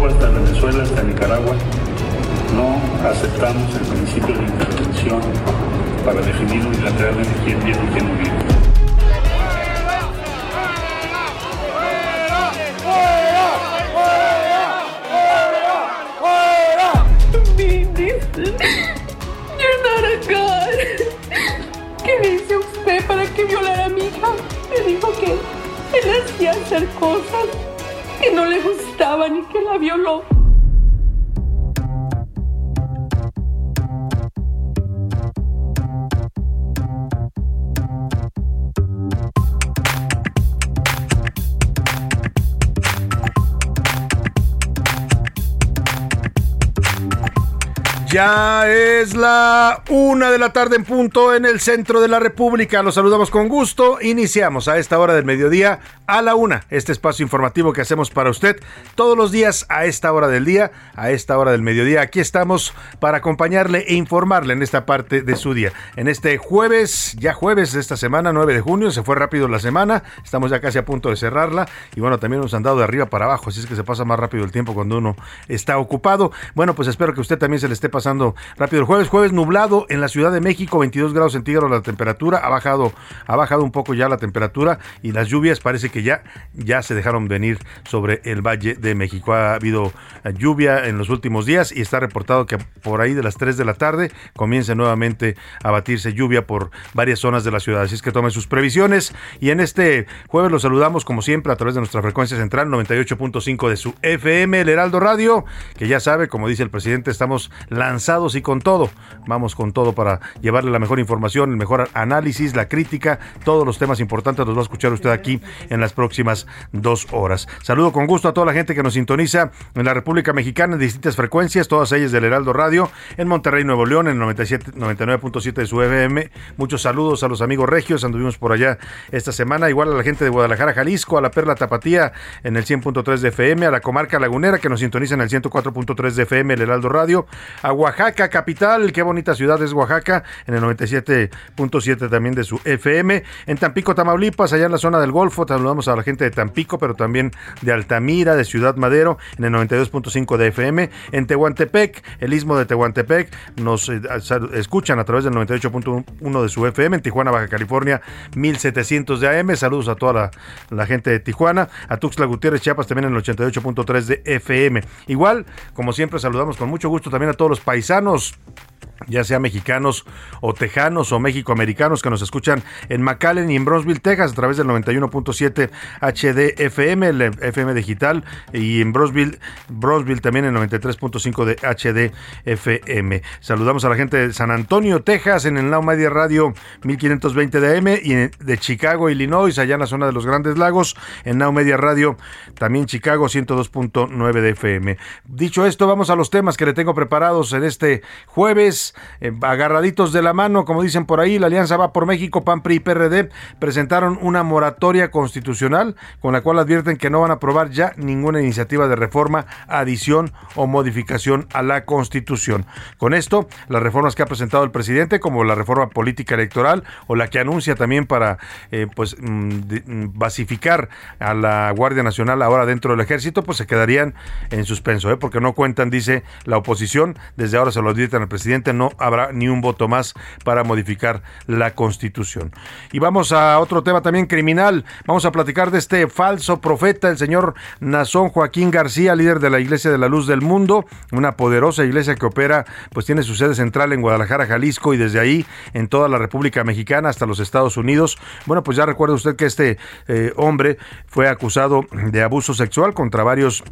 Cuba hasta Venezuela, hasta Nicaragua, no aceptamos el principio de intervención para definir unilateralmente quién viene y quién no viene. ¿Qué dice usted para que violara a mi hija? Me dijo que él hacía hacer cosas que no le gustaban y que la violó. Ya es la una de la tarde en punto en el centro de la República. Los saludamos con gusto. Iniciamos a esta hora del mediodía a la una este espacio informativo que hacemos para usted todos los días a esta hora del día, a esta hora del mediodía. Aquí estamos para acompañarle e informarle en esta parte de su día. En este jueves, ya jueves de esta semana, 9 de junio, se fue rápido la semana. Estamos ya casi a punto de cerrarla. Y bueno, también nos han dado de arriba para abajo, así es que se pasa más rápido el tiempo cuando uno está ocupado. Bueno, pues espero que usted también se le esté pasando pasando rápido el jueves. Jueves nublado en la Ciudad de México, 22 grados centígrados la temperatura. Ha bajado, ha bajado un poco ya la temperatura y las lluvias parece que ya, ya se dejaron venir sobre el Valle de México. Ha habido eh, lluvia en los últimos días y está reportado que por ahí de las 3 de la tarde comienza nuevamente a batirse lluvia por varias zonas de la ciudad. Así es que tomen sus previsiones. Y en este jueves los saludamos como siempre a través de nuestra frecuencia central 98.5 de su FM, el Heraldo Radio, que ya sabe, como dice el presidente, estamos lanzados y con todo. Vamos con todo para llevarle la mejor información, el mejor análisis, la crítica, todos los temas importantes los va a escuchar usted aquí en las próximas dos horas. Saludo con gusto a toda la gente que nos sintoniza en la República Mexicana en distintas frecuencias, todas ellas del Heraldo Radio, en Monterrey, Nuevo León, en 97, 99.7 de su FM. Muchos saludos a los amigos regios, anduvimos por allá esta semana, igual a la gente de Guadalajara, Jalisco, a la Perla Tapatía en el 100.3 de FM, a la comarca lagunera que nos sintoniza en el 104.3 de FM, el Heraldo Radio, Oaxaca capital, qué bonita ciudad es Oaxaca, en el 97.7 también de su FM, en Tampico, Tamaulipas, allá en la zona del Golfo, saludamos a la gente de Tampico, pero también de Altamira, de Ciudad Madero, en el 92.5 de FM, en Tehuantepec, el istmo de Tehuantepec, nos eh, escuchan a través del 98.1 de su FM, en Tijuana, Baja California, 1700 de AM, saludos a toda la, gente de Tijuana, a Tuxtla Gutiérrez, Chiapas, también en el 88.3 de FM. Igual, como siempre, saludamos con mucho gusto también a todos los paisanos ya sea mexicanos o tejanos o mexicoamericanos que nos escuchan en McAllen y en Bronzeville, Texas, a través del 91.7 HD FM, el FM digital, y en Bronzeville también en 93.5 de HD FM. Saludamos a la gente de San Antonio, Texas, en el Now Media Radio 1520 de AM y de Chicago, Illinois, allá en la zona de los Grandes Lagos, en Now Media Radio, también Chicago 102.9 de FM. Dicho esto, vamos a los temas que le tengo preparados en este jueves, eh, agarraditos de la mano, como dicen por ahí, la Alianza va por México, PAN, PRI y PRD presentaron una moratoria constitucional con la cual advierten que no van a aprobar ya ninguna iniciativa de reforma, adición o modificación a la Constitución. Con esto, las reformas que ha presentado el presidente, como la reforma política electoral o la que anuncia también para eh, pues mm, mm, basificar a la Guardia Nacional ahora dentro del ejército, pues se quedarían en suspenso, ¿eh? porque no cuentan, dice la oposición, desde ahora se lo advierten al presidente no habrá ni un voto más para modificar la constitución. Y vamos a otro tema también criminal. Vamos a platicar de este falso profeta, el señor Nazón Joaquín García, líder de la Iglesia de la Luz del Mundo, una poderosa iglesia que opera, pues tiene su sede central en Guadalajara, Jalisco, y desde ahí en toda la República Mexicana hasta los Estados Unidos. Bueno, pues ya recuerda usted que este eh, hombre fue acusado de abuso sexual contra varios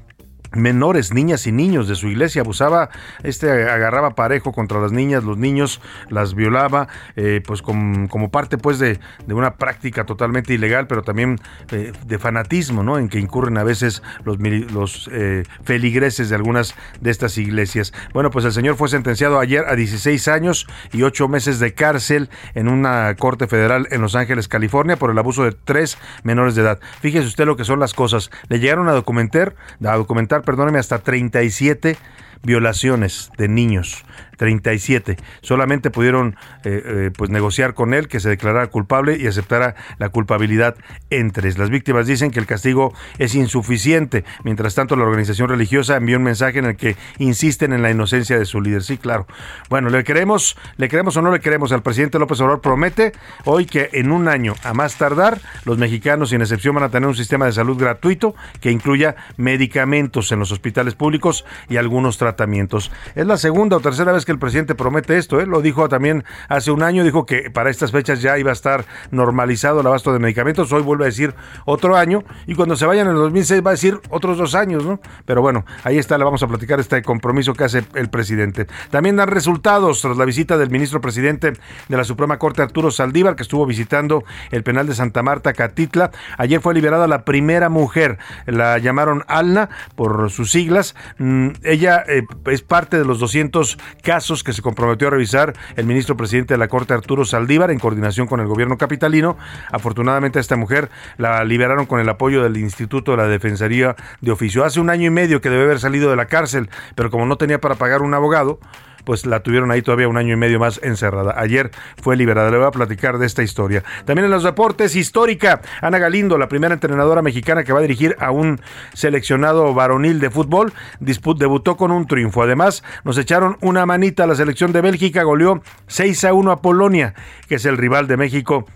menores, niñas y niños de su iglesia. Abusaba, este agarraba parejo contra las niñas, los niños las violaba, eh, pues como parte pues de, una práctica totalmente ilegal, pero también eh, de fanatismo, ¿no? En que incurren a veces los, los eh, feligreses de algunas de estas iglesias. Bueno, pues el señor fue sentenciado ayer a 16 años y 8 meses de cárcel en una corte federal en Los Ángeles, California, por el abuso de tres menores de edad. Fíjese usted lo que son las cosas. Le llegaron a a documentar perdóneme, hasta 37 violaciones de niños. 37. Solamente pudieron eh, eh, pues negociar con él que se declarara culpable y aceptara la culpabilidad en tres. Las víctimas dicen que el castigo es insuficiente. Mientras tanto, la organización religiosa envió un mensaje en el que insisten en la inocencia de su líder. Sí, claro. Bueno, le queremos, le queremos o no le queremos. Al presidente López Obrador promete hoy que en un año, a más tardar, los mexicanos sin excepción van a tener un sistema de salud gratuito que incluya medicamentos en los hospitales públicos y algunos tratamientos. Es la segunda o tercera vez que el presidente promete esto, ¿eh? lo dijo también hace un año, dijo que para estas fechas ya iba a estar normalizado el abasto de medicamentos, hoy vuelve a decir otro año y cuando se vayan en el 2006 va a decir otros dos años, ¿no? Pero bueno, ahí está, le vamos a platicar este compromiso que hace el presidente. También dan resultados tras la visita del ministro presidente de la Suprema Corte, Arturo Saldívar, que estuvo visitando el penal de Santa Marta, Catitla. Ayer fue liberada la primera mujer, la llamaron Alna por sus siglas. Mm, ella eh, es parte de los 200 casos que se comprometió a revisar el ministro presidente de la Corte Arturo Saldívar en coordinación con el gobierno capitalino. Afortunadamente a esta mujer la liberaron con el apoyo del Instituto de la Defensoría de Oficio. Hace un año y medio que debe haber salido de la cárcel, pero como no tenía para pagar un abogado, pues la tuvieron ahí todavía un año y medio más encerrada. Ayer fue liberada. Le voy a platicar de esta historia. También en los deportes, histórica. Ana Galindo, la primera entrenadora mexicana que va a dirigir a un seleccionado varonil de fútbol, debutó con un triunfo. Además, nos echaron una manita a la selección de Bélgica, goleó 6 a 1 a Polonia, que es el rival de México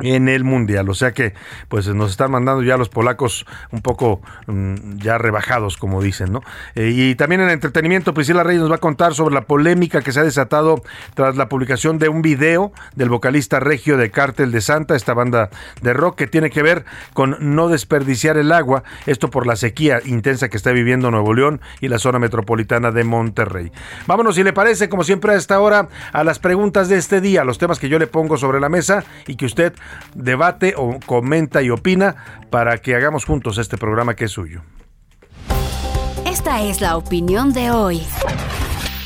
en el mundial. O sea que pues nos están mandando ya los polacos un poco mm, ya rebajados, como dicen, ¿no? Eh, y también en entretenimiento, Priscila Reyes nos va a contar sobre la polémica que se ha desatado tras la publicación de un video del vocalista regio de Cártel de Santa, esta banda de rock que tiene que ver con no desperdiciar el agua, esto por la sequía intensa que está viviendo Nuevo León y la zona metropolitana de Monterrey. Vámonos, si le parece, como siempre a esta hora, a las preguntas de este día, los temas que yo le pongo sobre la mesa y que usted debate o comenta y opina para que hagamos juntos este programa que es suyo. Esta es la opinión de hoy.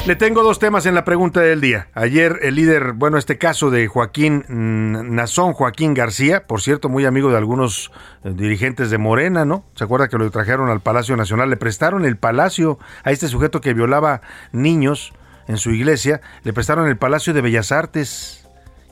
Le tengo dos temas en la pregunta del día. Ayer el líder, bueno, este caso de Joaquín mm, Nazón, Joaquín García, por cierto, muy amigo de algunos eh, dirigentes de Morena, ¿no? ¿Se acuerda que lo trajeron al Palacio Nacional? Le prestaron el palacio a este sujeto que violaba niños en su iglesia, le prestaron el Palacio de Bellas Artes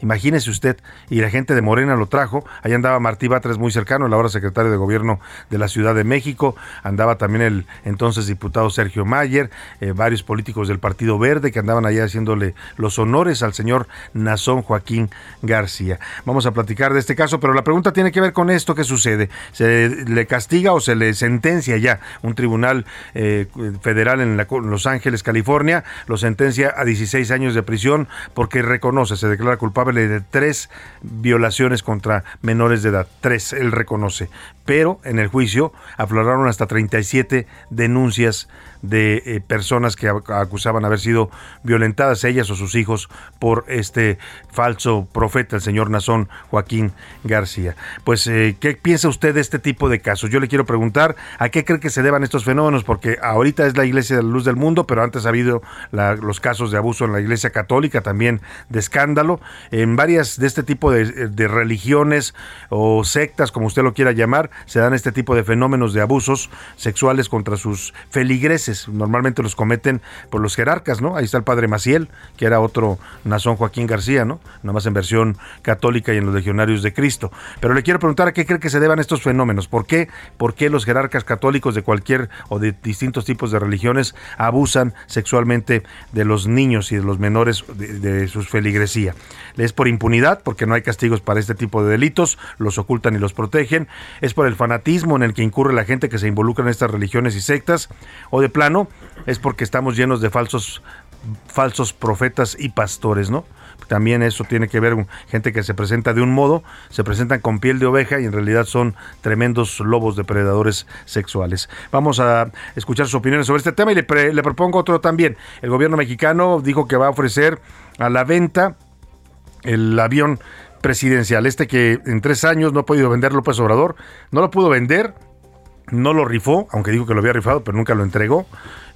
Imagínese usted, y la gente de Morena lo trajo. Ahí andaba Martí Batres muy cercano, el ahora secretario de gobierno de la Ciudad de México. Andaba también el entonces diputado Sergio Mayer, eh, varios políticos del Partido Verde que andaban allá haciéndole los honores al señor Nazón Joaquín García. Vamos a platicar de este caso, pero la pregunta tiene que ver con esto que sucede. ¿Se le castiga o se le sentencia ya un tribunal eh, federal en, en Los Ángeles, California? Lo sentencia a 16 años de prisión porque reconoce, se declara culpable de tres violaciones contra menores de edad. Tres, él reconoce. Pero en el juicio afloraron hasta 37 denuncias de eh, personas que acusaban haber sido violentadas ellas o sus hijos por este falso profeta, el señor Nazón Joaquín García. Pues, eh, ¿qué piensa usted de este tipo de casos? Yo le quiero preguntar a qué cree que se deban estos fenómenos, porque ahorita es la Iglesia de la Luz del Mundo, pero antes ha habido los casos de abuso en la Iglesia Católica, también de escándalo. En varias de este tipo de religiones o sectas, como usted lo quiera llamar, se dan este tipo de fenómenos de abusos sexuales contra sus feligreses. Normalmente los cometen por los jerarcas, ¿no? Ahí está el padre Maciel, que era otro Nazón Joaquín García, ¿no? Nada más en versión católica y en los legionarios de Cristo. Pero le quiero preguntar a qué cree que se deban estos fenómenos. ¿Por qué? ¿Por qué los jerarcas católicos de cualquier o de distintos tipos de religiones abusan sexualmente de los niños y de los menores de, de sus feligresía? ¿Es por impunidad? Porque no hay castigos para este tipo de delitos, los ocultan y los protegen. ¿Es por el fanatismo en el que incurre la gente que se involucra en estas religiones y sectas? ¿O de es porque estamos llenos de falsos falsos profetas y pastores, ¿no? También eso tiene que ver con gente que se presenta de un modo, se presentan con piel de oveja y en realidad son tremendos lobos depredadores sexuales. Vamos a escuchar sus opiniones sobre este tema y le, le propongo otro también. El gobierno mexicano dijo que va a ofrecer a la venta el avión presidencial, este que en tres años no ha podido vender López Obrador, no lo pudo vender, no lo rifó, aunque dijo que lo había rifado, pero nunca lo entregó.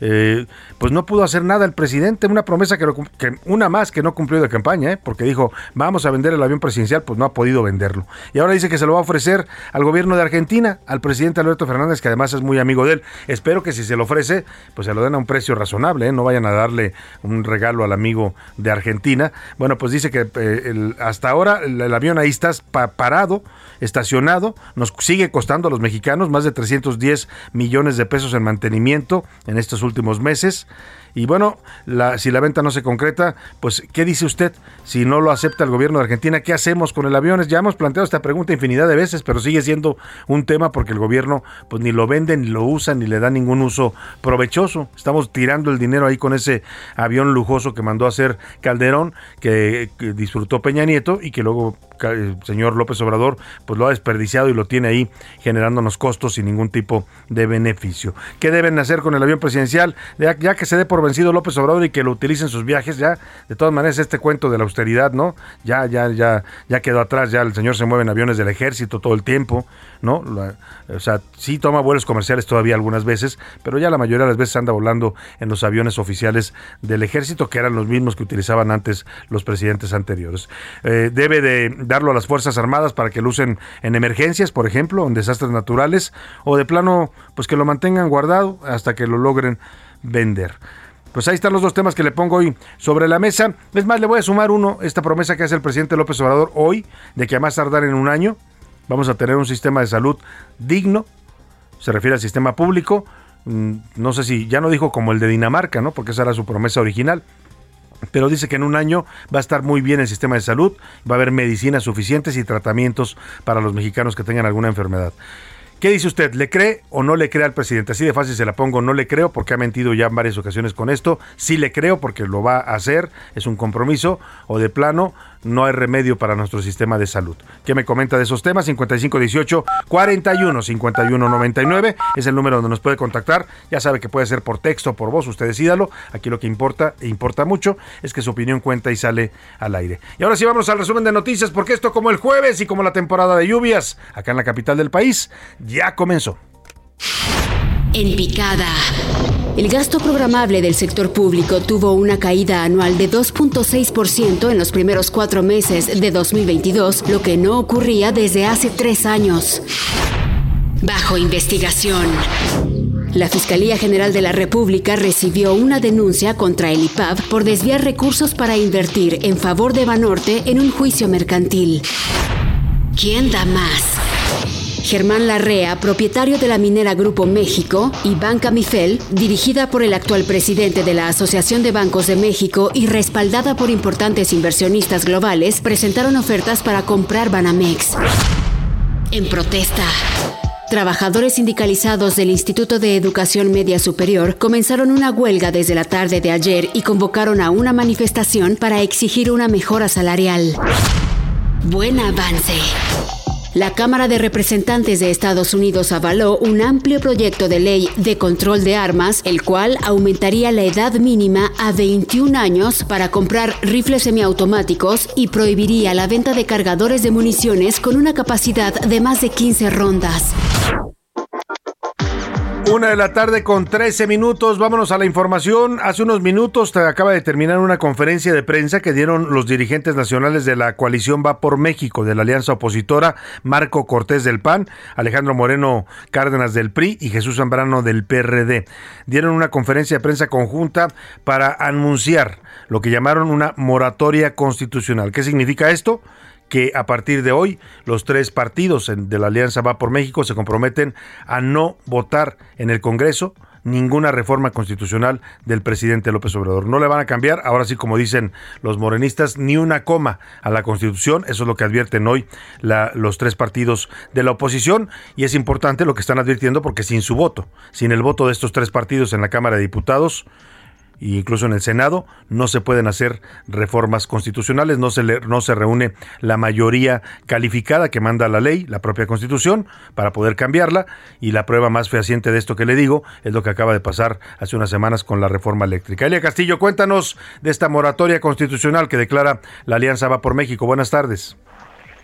Eh, pues no pudo hacer nada el presidente, una promesa que, que, una más que no cumplió de campaña, ¿eh? porque dijo, vamos a vender el avión presidencial, pues no ha podido venderlo. Y ahora dice que se lo va a ofrecer al gobierno de Argentina, al presidente Alberto Fernández, que además es muy amigo de él. Espero que si se lo ofrece, pues se lo den a un precio razonable, ¿eh? no vayan a darle un regalo al amigo de Argentina. Bueno, pues dice que hasta ahora el, el, avión ahí está parado, estacionado, nos sigue costando a los mexicanos más de 310 millones de pesos en mantenimiento en estos últimos meses. Y bueno, la, si la venta no se concreta, pues ¿qué dice usted? Si no lo acepta el gobierno de Argentina, ¿qué hacemos con el avión? Ya hemos planteado esta pregunta infinidad de veces, pero sigue siendo un tema porque el gobierno pues ni lo vende, ni lo usa, ni le da ningún uso provechoso. Estamos tirando el dinero ahí con ese avión lujoso que mandó a hacer Calderón, que, disfrutó Peña Nieto y que luego el señor López Obrador pues lo ha desperdiciado y lo tiene ahí generándonos costos sin ningún tipo de beneficio. ¿Qué deben hacer con el avión presidencial? Ya, ya que se dé por vencido López Obrador y que lo utilicen sus viajes, ya de todas maneras este cuento de la austeridad, ¿no? Ya, ya, ya, ya quedó atrás, ya el señor se mueve en aviones del ejército todo el tiempo, ¿no? O sea, sí toma vuelos comerciales todavía algunas veces, pero ya la mayoría de las veces anda volando en los aviones oficiales del ejército, que eran los mismos que utilizaban antes los presidentes anteriores. Eh, debe de darlo a las Fuerzas Armadas para que lo usen en emergencias, por ejemplo, en desastres naturales, o de plano, pues que lo mantengan guardado hasta que lo logren vender. Pues ahí están los dos temas que le pongo hoy sobre la mesa. Es más, le voy a sumar uno, esta promesa que hace el presidente López Obrador hoy, de que a más tardar en un año vamos a tener un sistema de salud digno, se refiere al sistema público, no sé si ya no dijo como el de Dinamarca, ¿no? Porque esa era su promesa original. Pero dice que en un año va a estar muy bien el sistema de salud, va a haber medicinas suficientes y tratamientos para los mexicanos que tengan alguna enfermedad. ¿Qué dice usted? ¿Le cree o no le cree al presidente? Así de fácil se la pongo, no le creo porque ha mentido ya en varias ocasiones con esto. Sí le creo porque lo va a hacer, es un compromiso, o de plano, no hay remedio para nuestro sistema de salud. ¿Qué me comenta de esos temas? 5518 41 51 99 es el número donde nos puede contactar. Ya sabe que puede ser por texto o por voz, usted decídalo. Aquí lo que importa, e importa mucho, es que su opinión cuenta y sale al aire. Y ahora sí vamos al resumen de noticias, porque esto como el jueves y como la temporada de lluvias, acá en la capital del país, ya comenzó. En picada. El gasto programable del sector público tuvo una caída anual de 2.6% en los primeros cuatro meses de 2022, lo que no ocurría desde hace tres años. Bajo investigación. La Fiscalía General de la República recibió una denuncia contra el IPAB por desviar recursos para invertir en favor de Banorte en un juicio mercantil. ¿Quién da más? Germán Larrea, propietario de la minera Grupo México, y Banca Mifel, dirigida por el actual presidente de la Asociación de Bancos de México y respaldada por importantes inversionistas globales, presentaron ofertas para comprar Banamex. En protesta. Trabajadores sindicalizados del Instituto de Educación Media Superior comenzaron una huelga desde la tarde de ayer y convocaron a una manifestación para exigir una mejora salarial. Buen avance. La Cámara de Representantes de Estados Unidos avaló un amplio proyecto de ley de control de armas, el cual aumentaría la edad mínima a 21 años para comprar rifles semiautomáticos y prohibiría la venta de cargadores de municiones con una capacidad de más de 15 rondas. Una de la tarde con 13 minutos. Vámonos a la información. Hace unos minutos acaba de terminar una conferencia de prensa que dieron los dirigentes nacionales de la coalición Va por México, de la alianza opositora, Marco Cortés del PAN, Alejandro Moreno Cárdenas del PRI y Jesús Zambrano del PRD. Dieron una conferencia de prensa conjunta para anunciar lo que llamaron una moratoria constitucional. ¿Qué significa esto? Que a partir de hoy los tres partidos de la Alianza Va por México se comprometen a no votar en el Congreso ninguna reforma constitucional del presidente López Obrador. No le van a cambiar, ahora sí como dicen los morenistas, ni una coma a la Constitución. Eso es lo que advierten hoy los tres partidos de la oposición y es importante lo que están advirtiendo porque sin su voto, sin el voto de estos tres partidos en la Cámara de Diputados, incluso en el Senado no se pueden hacer reformas constitucionales, no se, no se reúne la mayoría calificada que manda la ley, la propia Constitución, para poder cambiarla y la prueba más fehaciente de esto que le digo es lo que acaba de pasar hace unas semanas con la reforma eléctrica. Elia Castillo, cuéntanos de esta moratoria constitucional que declara la Alianza Va por México. Buenas tardes.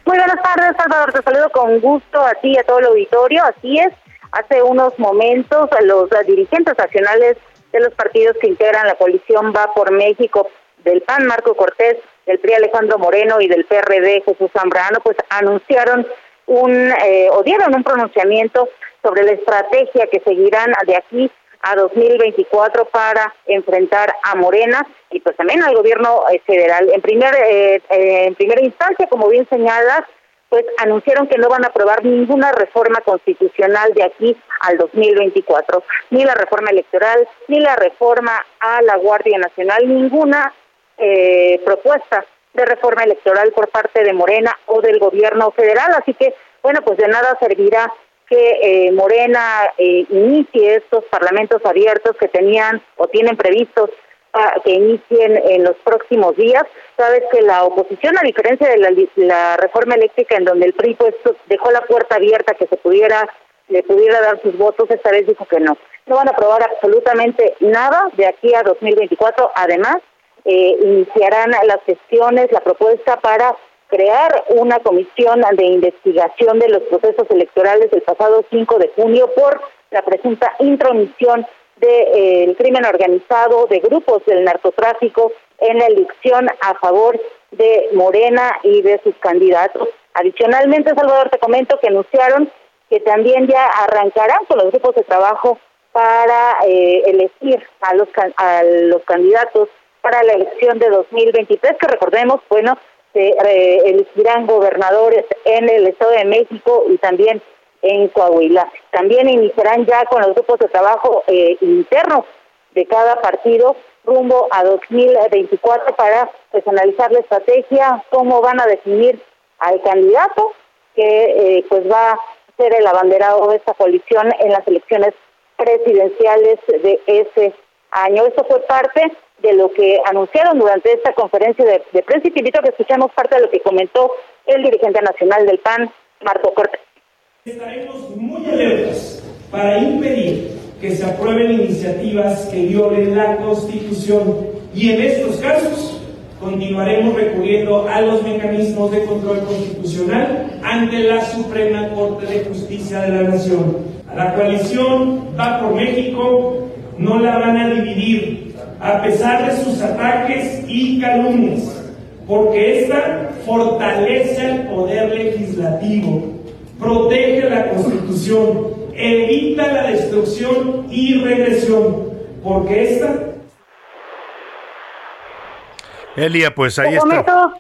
Muy buenas tardes, Salvador. Te saludo con gusto a ti y a todo el auditorio. Así es, hace unos momentos los dirigentes nacionales de los partidos que integran la coalición Va por México, del PAN Marco Cortés, del PRI Alejandro Moreno y del PRD Jesús Zambrano, pues anunciaron un eh, o dieron un pronunciamiento sobre la estrategia que seguirán de aquí a 2024 para enfrentar a Morena y pues también al gobierno eh, federal. En primer eh, en primera instancia, como bien señalas, pues anunciaron que no van a aprobar ninguna reforma constitucional de aquí al 2024, ni la reforma electoral, ni la reforma a la Guardia Nacional, ninguna eh, propuesta de reforma electoral por parte de Morena o del gobierno federal. Así que, bueno, pues de nada servirá que eh, Morena eh, inicie estos parlamentos abiertos que tenían o tienen previstos que inicien en los próximos días. Sabes que la oposición, a diferencia de la, reforma eléctrica en donde el PRI pues, dejó la puerta abierta que se pudiera le pudiera dar sus votos, esta vez dijo que no. No van a aprobar absolutamente nada de aquí a 2024. Además, eh, iniciarán las gestiones, la propuesta para crear una comisión de investigación de los procesos electorales del pasado 5 de junio por la presunta intromisión del crimen organizado, de grupos del narcotráfico en la elección a favor de Morena y de sus candidatos. Adicionalmente, Salvador, te comento que anunciaron que también ya arrancarán con los grupos de trabajo para eh, elegir a los, a los candidatos para la elección de 2023, que recordemos, bueno, se eh, elegirán gobernadores en el Estado de México y también en Coahuila. También iniciarán ya con los grupos de trabajo eh, internos de cada partido rumbo a 2024 para analizar la estrategia, cómo van a definir al candidato que eh, pues va a ser el abanderado de esta coalición en las elecciones presidenciales de ese año. Esto fue parte de lo que anunciaron durante esta conferencia de, de prensa y te invito a que escuchemos parte de lo que comentó el dirigente nacional del PAN, Marco Cortés. Estaremos muy alertas para impedir que se aprueben iniciativas que violen la Constitución y en estos casos continuaremos recurriendo a los mecanismos de control constitucional ante la Suprema Corte de Justicia de la Nación. A la coalición va por México, no la van a dividir a pesar de sus ataques y calumnias, porque esta fortalece el poder legislativo protege la Constitución, evita la destrucción y regresión, porque esta... Elia, pues ahí está.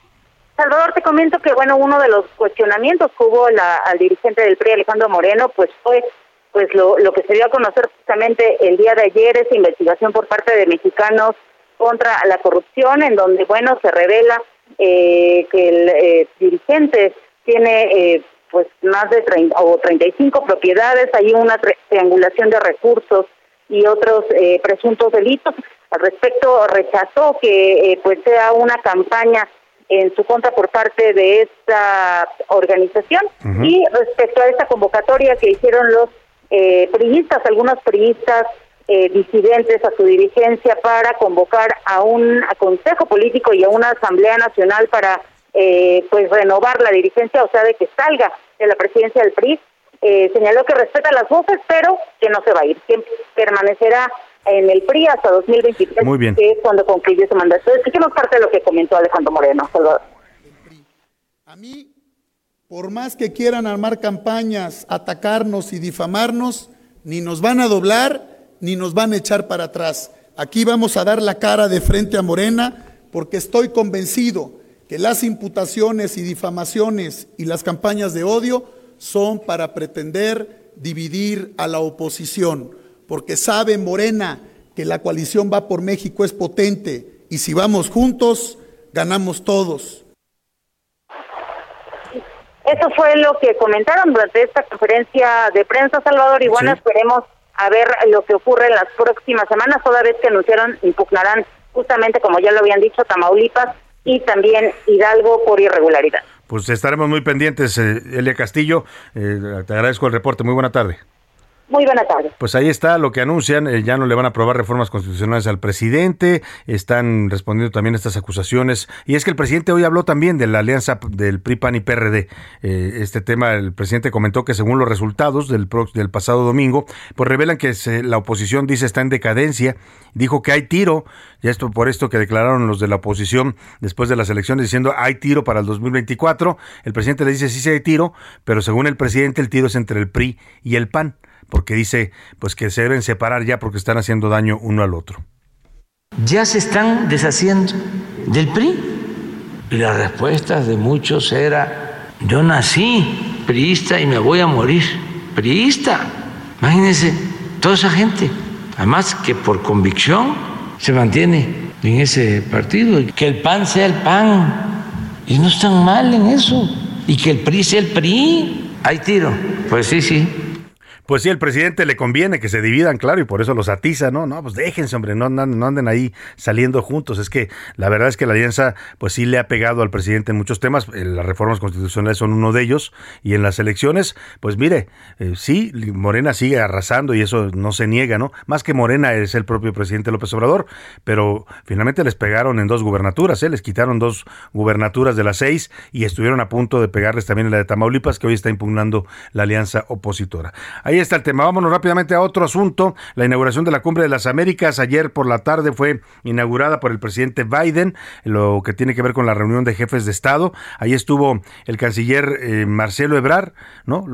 Salvador, te comento que, bueno, uno de los cuestionamientos que hubo la, al dirigente del PRI, Alejandro Moreno, pues fue pues lo, lo que se dio a conocer justamente el día de ayer, esa investigación por parte de mexicanos contra la corrupción, en donde, bueno, se revela eh, que el eh, dirigente tiene eh, pues más de 30 o 35 propiedades, hay una triangulación de recursos y otros eh, presuntos delitos. Al respecto, rechazó que eh, pues sea una campaña en su contra por parte de esta organización y respecto a esta convocatoria que hicieron los eh, priistas, algunos priistas eh, disidentes a su dirigencia para convocar a un consejo político y a una asamblea nacional para eh, pues renovar la dirigencia, o sea, de que salga de la presidencia del PRI. eh, señaló que respeta las voces, pero que no se va a ir, que permanecerá en el PRI hasta 2023, Muy bien. que es cuando concluye su mandato. Escuchemos parte de lo que comentó Alejandro Moreno. Salvador. A mí, por más que quieran armar campañas, atacarnos y difamarnos, ni nos van a doblar ni nos van a echar para atrás. Aquí vamos a dar la cara de frente a Morena porque estoy convencido que las imputaciones y difamaciones y las campañas de odio son para pretender dividir a la oposición, porque sabe Morena que la coalición va por México es potente y si vamos juntos, ganamos todos. Eso fue lo que comentaron durante esta conferencia de prensa, Salvador, y bueno, Sí. esperemos a ver lo que ocurre en las próximas semanas, toda vez que anunciaron impugnarán justamente, como ya lo habían dicho, Tamaulipas y también Hidalgo por irregularidad. Pues estaremos muy pendientes, eh, Elia Castillo. Eh, te agradezco el reporte. Muy buena tarde. Muy buena tarde. Pues ahí está lo que anuncian, eh, ya no le van a aprobar reformas constitucionales al presidente, están respondiendo también a estas acusaciones. Y es que el presidente hoy habló también de la alianza del PRI, PAN y PRD. Eh, este tema, el presidente comentó que según los resultados del, del pasado domingo, pues revelan que se- la oposición dice está en decadencia, dijo que hay tiro, y esto por esto que declararon los de la oposición después de las elecciones diciendo hay tiro para el 2024. El presidente le dice sí, sí hay tiro, pero según el presidente el tiro es entre el PRI y el PAN porque dice pues que se deben separar ya porque están haciendo daño uno al otro. ya se están deshaciendo del PRI. Y la respuesta de muchos era, yo nací priista y me voy a morir priista. Imagínense, toda esa gente, además que por convicción se mantiene en ese partido, que el PAN sea el PAN, y no están mal en eso, y que el PRI sea el PRI. Hay tiro, pues sí, sí, Pues sí, el presidente le conviene que se dividan, claro, y por eso los atiza, ¿no? No, pues déjense, hombre, no, no anden ahí saliendo juntos. Es que la verdad es que la alianza, pues sí le ha pegado al presidente en muchos temas. Eh, Las reformas constitucionales son uno de ellos. Y en las elecciones, pues mire, eh, sí, Morena sigue arrasando y eso no se niega, ¿no? Más que Morena es el propio presidente López Obrador, pero finalmente les pegaron en dos gubernaturas, ¿eh? Les quitaron dos gubernaturas de las seis y estuvieron a punto de pegarles también en la de Tamaulipas, que hoy está impugnando la alianza opositora. Ahí está el tema. Vámonos rápidamente a otro asunto. La inauguración de la Cumbre de las Américas ayer por la tarde fue inaugurada por el presidente Biden, lo que tiene que ver con la reunión de jefes de Estado. Ahí estuvo el canciller eh, Marcelo Ebrard, ¿no?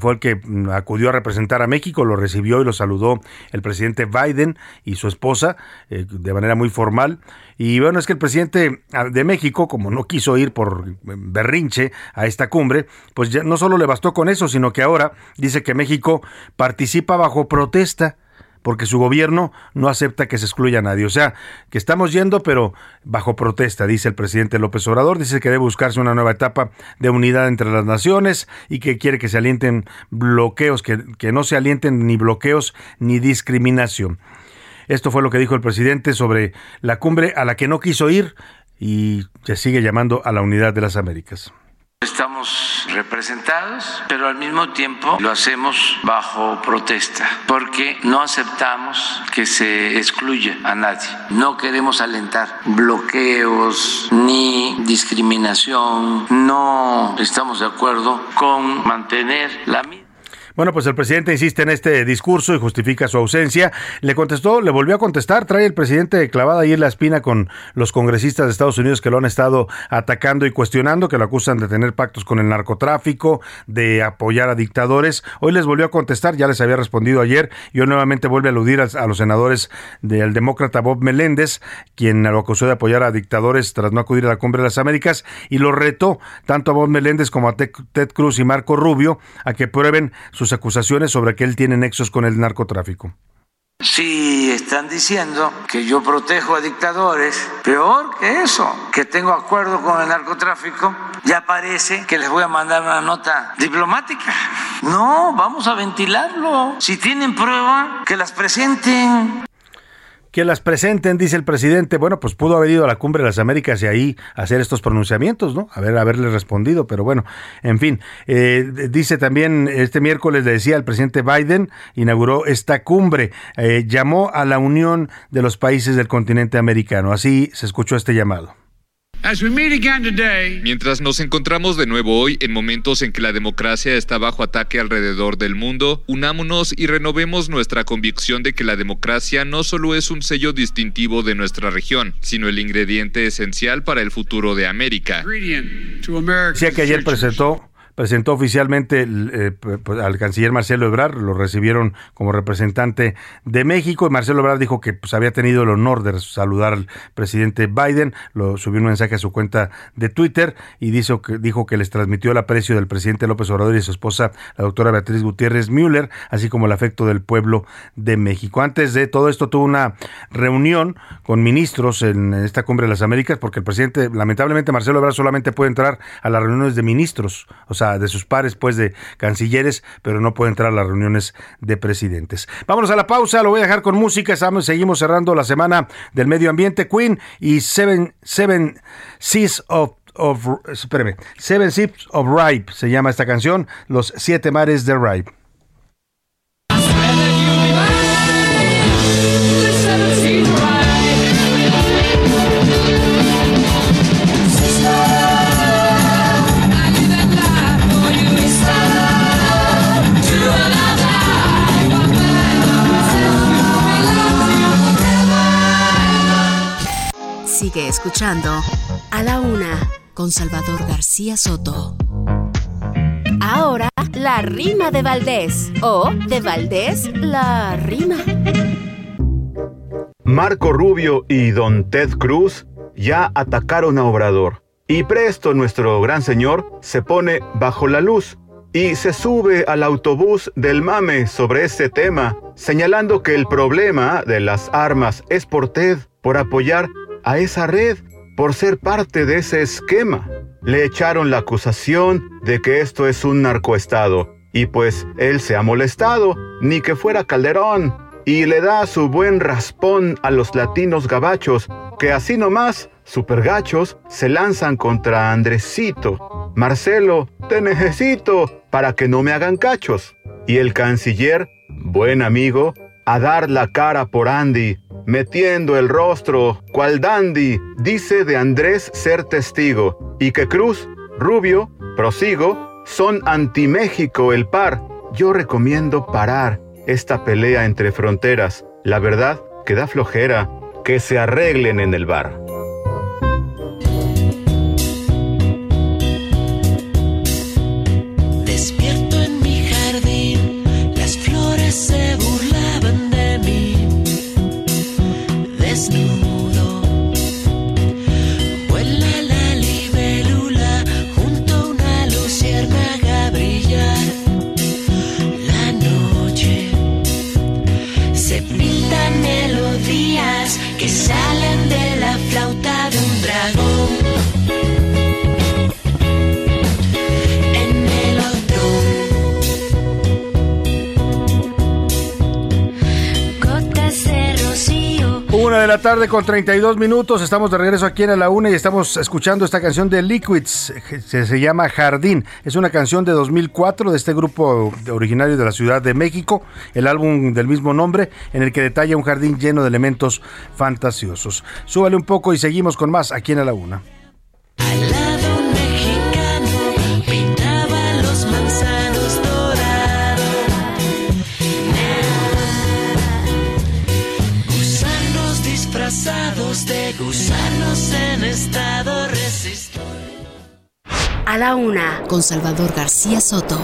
Fue el que mm, acudió a representar a México, lo recibió y lo saludó el presidente Biden y su esposa eh, de manera muy formal. Y bueno, es que el presidente ah, de México, como no quiso ir por eh, berrinche a esta cumbre, pues ya no solo le bastó con eso, sino que ahora dice que México participa bajo protesta porque su gobierno no acepta que se excluya a nadie. O sea, que estamos yendo, pero bajo protesta, dice el presidente López Obrador. Dice que debe buscarse una nueva etapa de unidad entre las naciones y que quiere que se alienten bloqueos, que, que no se alienten ni bloqueos ni discriminación. Esto fue lo que dijo el presidente sobre la cumbre a la que no quiso ir y se sigue llamando a la unidad de las Américas. Estamos representados, pero al mismo tiempo lo hacemos bajo protesta, porque no aceptamos que se excluya a nadie. No queremos alentar bloqueos ni discriminación. No estamos de acuerdo con mantener la misma. Bueno, pues el presidente insiste en este discurso y justifica su ausencia. Le contestó, le volvió a contestar, trae el presidente clavada ahí en la espina con los congresistas de Estados Unidos que lo han estado atacando y cuestionando, que lo acusan de tener pactos con el narcotráfico, de apoyar a dictadores. Hoy les volvió a contestar, ya les había respondido ayer, y hoy nuevamente vuelve a aludir a, los senadores del demócrata Bob Meléndez, quien lo acusó de apoyar a dictadores tras no acudir a la Cumbre de las Américas, y lo retó tanto a Bob Meléndez como a Ted Cruz y Marco Rubio a que prueben sus acusaciones sobre que él tiene nexos con el narcotráfico. Si están diciendo que yo protejo a dictadores, peor que eso, que tengo acuerdo con el narcotráfico, ya parece que les voy a mandar una nota diplomática. No, vamos a ventilarlo. Si tienen prueba, que las presenten. Que las presenten, dice el presidente. Bueno, pues pudo haber ido a la cumbre de las Américas y ahí hacer estos pronunciamientos, ¿no? A ver, haberle respondido, pero bueno, en fin. Eh, dice también, este miércoles le decía el presidente Biden, inauguró esta cumbre, eh, llamó a la unión de los países del continente americano. Así se escuchó este llamado. Mientras nos encontramos de nuevo hoy en momentos en que la democracia está bajo ataque alrededor del mundo, unámonos y renovemos nuestra convicción de que la democracia no solo es un sello distintivo de nuestra región, sino el ingrediente esencial para el futuro de América. Decía que ayer presentó presentó oficialmente eh, al canciller Marcelo Ebrard, lo recibieron como representante de México Marcelo Ebrard dijo que pues, había tenido el honor de saludar al presidente Biden, lo subió un mensaje a su cuenta de Twitter y dijo que, dijo que les transmitió el aprecio del presidente López Obrador y su esposa, la doctora Beatriz Gutiérrez Müller, así como el afecto del pueblo de México. Antes de todo esto tuvo una reunión con ministros en esta cumbre de las Américas porque el presidente, lamentablemente Marcelo Ebrard solamente puede entrar a las reuniones de ministros, o sea, de sus pares, pues de cancilleres, pero no puede entrar a las reuniones de presidentes. Vámonos a la pausa, lo voy a dejar con música, seguimos cerrando la semana del medio ambiente, Queen y Seven, Seven Seas of of, Seven of Ripe se llama esta canción, Los Siete Mares de Ripe. Sigue escuchando A la Una con Salvador García Soto. Ahora, la rima de Valdés. O, de Valdés, la rima. Marco Rubio y don Ted Cruz ya atacaron a Obrador. Y presto nuestro gran señor se pone bajo la luz y se sube al autobús del mame sobre este tema, señalando que el problema de las armas es por Ted, por apoyar a esa red por ser parte de ese esquema. Le echaron la acusación de que esto es un narcoestado. Y pues él se ha molestado, ni que fuera Calderón, y le da su buen raspón a los latinos gabachos, que así nomás, supergachos, se lanzan contra Andresito. Marcelo, te necesito para que no me hagan cachos. Y el canciller, buen amigo, a dar la cara por Andy, metiendo el rostro, cual dandy, dice de Andrés ser testigo, y que Cruz, Rubio, prosigo, son anti-México el par. Yo recomiendo parar esta pelea entre fronteras. La verdad que da flojera, que se arreglen en el bar. La tarde con 32 minutos. Estamos de regreso aquí en la una y estamos escuchando esta canción de Liquids. Se, se llama Jardín. Es una canción de 2004 de este grupo originario de la Ciudad de México. El álbum del mismo nombre en el que detalla un jardín lleno de elementos fantasiosos. Súbale un poco y seguimos con más aquí en la una. De en estado A la una, con Salvador García Soto.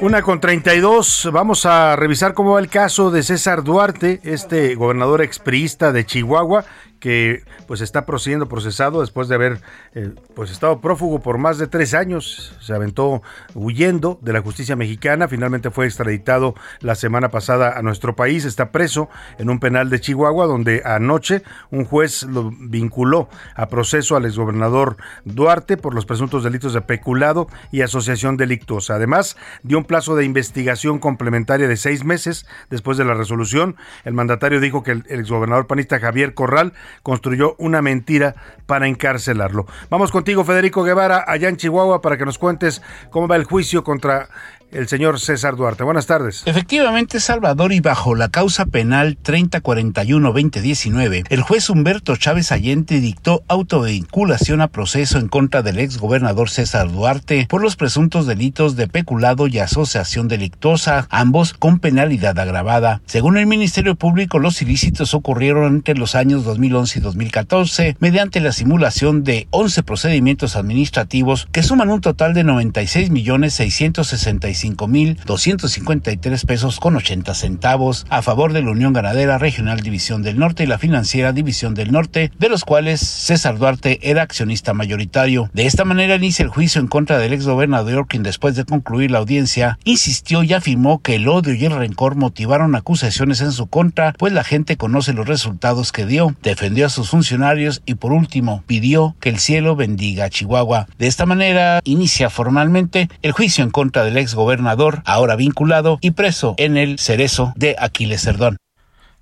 Una con 32, vamos a revisar cómo va el caso de César Duarte, este gobernador expriista de Chihuahua, que pues está procediendo procesado después de haber eh, pues estado prófugo por más de tres años. Se aventó huyendo de la justicia mexicana. Finalmente fue extraditado la semana pasada a nuestro país. Está preso en un penal de Chihuahua donde anoche un juez lo vinculó a proceso al exgobernador Duarte por los presuntos delitos de peculado y asociación delictuosa. Además, dio un plazo de investigación complementaria de seis meses después de la resolución. El mandatario dijo que el exgobernador panista Javier Corral construyó una mentira para encarcelarlo. Vamos contigo, Federico Guevara, allá en Chihuahua, para que nos cuentes cómo va el juicio contra el señor César Duarte. Buenas tardes. Efectivamente, Salvador, y bajo la causa penal 3041-2019, el juez Humberto Chávez Allende dictó autovinculación a proceso en contra del ex gobernador César Duarte por los presuntos delitos de peculado y asociación delictuosa, ambos con penalidad agravada. Según el Ministerio Público, los ilícitos ocurrieron entre los años 2011 y 2014 mediante la simulación de 11 procedimientos administrativos que suman un total de 96 millones 665 5.253 pesos con 80 centavos a favor de la Unión Ganadera Regional División del Norte y la Financiera División del Norte, de los cuales César Duarte era accionista mayoritario. De esta manera inicia el juicio en contra del ex gobernador quien después de concluir la audiencia insistió y afirmó que el odio y el rencor motivaron acusaciones en su contra, pues la gente conoce los resultados que dio, defendió a sus funcionarios y por último pidió que el cielo bendiga a Chihuahua. De esta manera inicia formalmente el juicio en contra del ex gobernador ahora vinculado y preso en el cerezo de Aquiles Cerdón.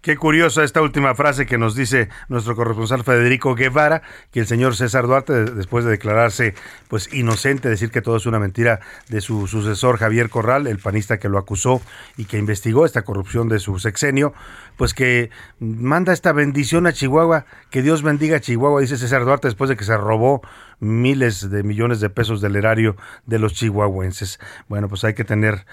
Qué curiosa esta última frase que nos dice nuestro corresponsal Federico Guevara, que el señor César Duarte, después de declararse pues inocente, decir que todo es una mentira de su sucesor Javier Corral, el panista que lo acusó y que investigó esta corrupción de su sexenio, pues que manda esta bendición a Chihuahua, que Dios bendiga a Chihuahua, dice César Duarte, después de que se robó miles de millones de pesos del erario de los chihuahuenses. Bueno, pues hay que tener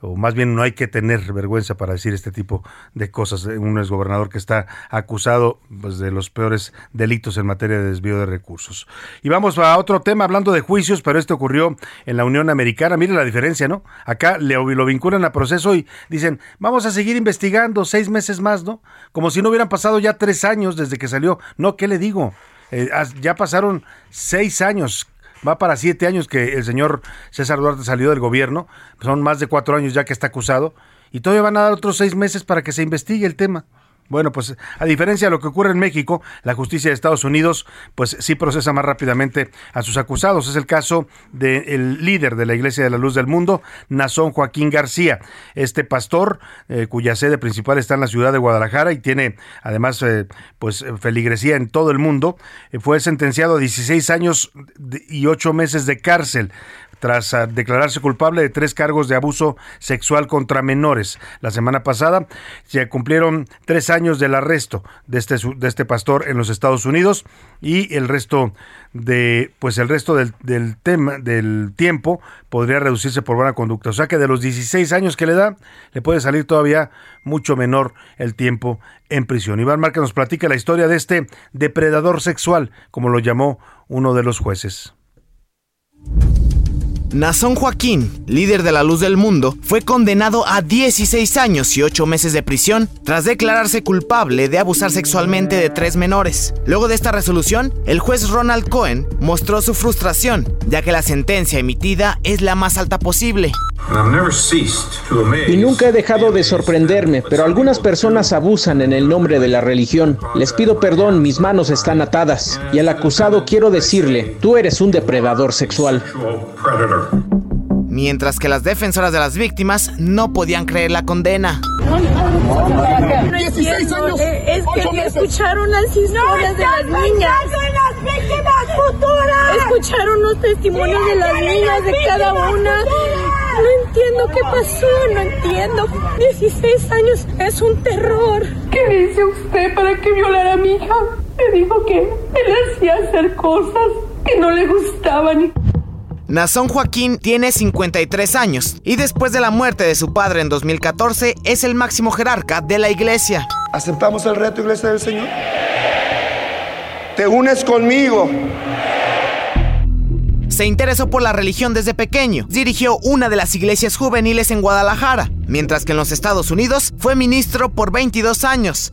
o más bien no hay que tener vergüenza para decir este tipo de cosas. Un exgobernador que está acusado pues, de los peores delitos en materia de desvío de recursos. Y vamos a otro tema, hablando de juicios, pero esto ocurrió en la Unión Americana. Mire la diferencia, ¿no? Acá le, lo vinculan a proceso y dicen, vamos a seguir investigando seis meses más, ¿no? Como si no hubieran pasado ya tres años desde que salió. No, ¿qué le digo? Eh, ya pasaron seis años va para siete años que el señor César Duarte salió del gobierno, son más de cuatro años ya que está acusado, y todavía van a dar otros seis meses para que se investigue el tema. Bueno, pues a diferencia de lo que ocurre en México, la justicia de Estados Unidos pues sí procesa más rápidamente a sus acusados. Es el caso del líder de la Iglesia de la Luz del Mundo, Nazón Joaquín García. Este pastor, eh, cuya sede principal está en la ciudad de Guadalajara y tiene además eh, pues feligresía en todo el mundo, eh, fue sentenciado a 16 años y 8 meses de cárcel tras ah, declararse culpable de tres cargos de abuso sexual contra menores. La semana pasada se cumplieron tres años del arresto de este, de este pastor en los Estados Unidos y el resto de pues el resto del, del tema del tiempo podría reducirse por buena conducta. O sea que de los 16 años que le da, le puede salir todavía mucho menor el tiempo en prisión. Iván Márquez nos platica la historia de este depredador sexual, como lo llamó uno de los jueces. Nazón Joaquín, líder de la luz del mundo, fue condenado a 16 años y 8 meses de prisión tras declararse culpable de abusar sexualmente de tres menores. Luego de esta resolución, el juez Ronald Cohen mostró su frustración, ya que la sentencia emitida es la más alta posible. Y nunca he dejado de sorprenderme, pero algunas personas abusan en el nombre de la religión. Les pido perdón, mis manos están atadas. Y al acusado quiero decirle, tú eres un depredador sexual. Mientras que las defensoras de las víctimas no podían creer la condena. Es que escucharon las historias de las niñas. Escucharon los testimonios de las niñas de cada una. No entiendo qué pasó, no entiendo. 16 años es un terror. ¿Qué dice usted para que violara a mi hija? Me dijo que él hacía hacer cosas que no le gustaban. Nazón Joaquín tiene 53 años y después de la muerte de su padre en 2014 es el máximo jerarca de la iglesia. ¿Aceptamos el reto, iglesia del Señor? ¿Te unes conmigo? Se interesó por la religión desde pequeño. Dirigió una de las iglesias juveniles en Guadalajara, mientras que en los Estados Unidos fue ministro por 22 años.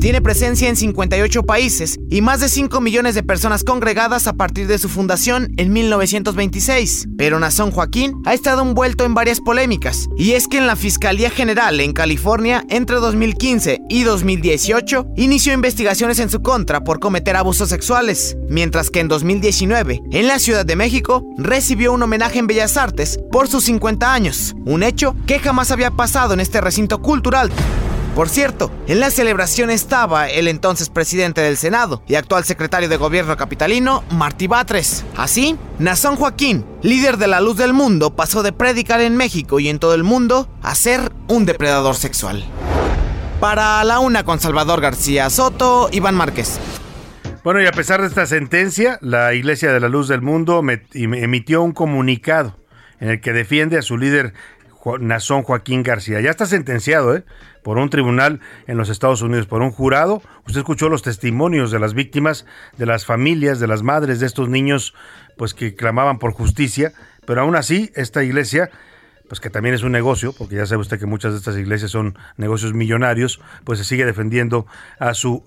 Tiene presencia en 58 países y más de 5 millones de personas congregadas a partir de su fundación en 1926. Pero Nazón Joaquín ha estado envuelto en varias polémicas, y es que en la Fiscalía General en California entre 2015 y 2018 inició investigaciones en su contra por cometer abusos sexuales, mientras que en 2019 en la Ciudad de México recibió un homenaje en Bellas Artes por sus 50 años, un hecho que jamás había pasado en este recinto cultural Por cierto, en la celebración estaba el entonces presidente del Senado y actual secretario de gobierno capitalino, Martí Batres. Así, Nazón Joaquín, líder de la luz del mundo, pasó de predicar en México y en todo el mundo a ser un depredador sexual. Para la una con Salvador García Soto, Iván Márquez. Bueno, y a pesar de esta sentencia, la Iglesia de la Luz del Mundo emitió un comunicado en el que defiende a su líder Nazón Joaquín García. Ya está sentenciado ¿eh? Por un tribunal en los Estados Unidos, por un jurado. Usted escuchó los testimonios de las víctimas, de las familias, de las madres de estos niños, pues que clamaban por justicia. Pero aún así, esta iglesia, pues que también es un negocio, porque ya sabe usted que muchas de estas iglesias son negocios millonarios, pues se sigue defendiendo a su,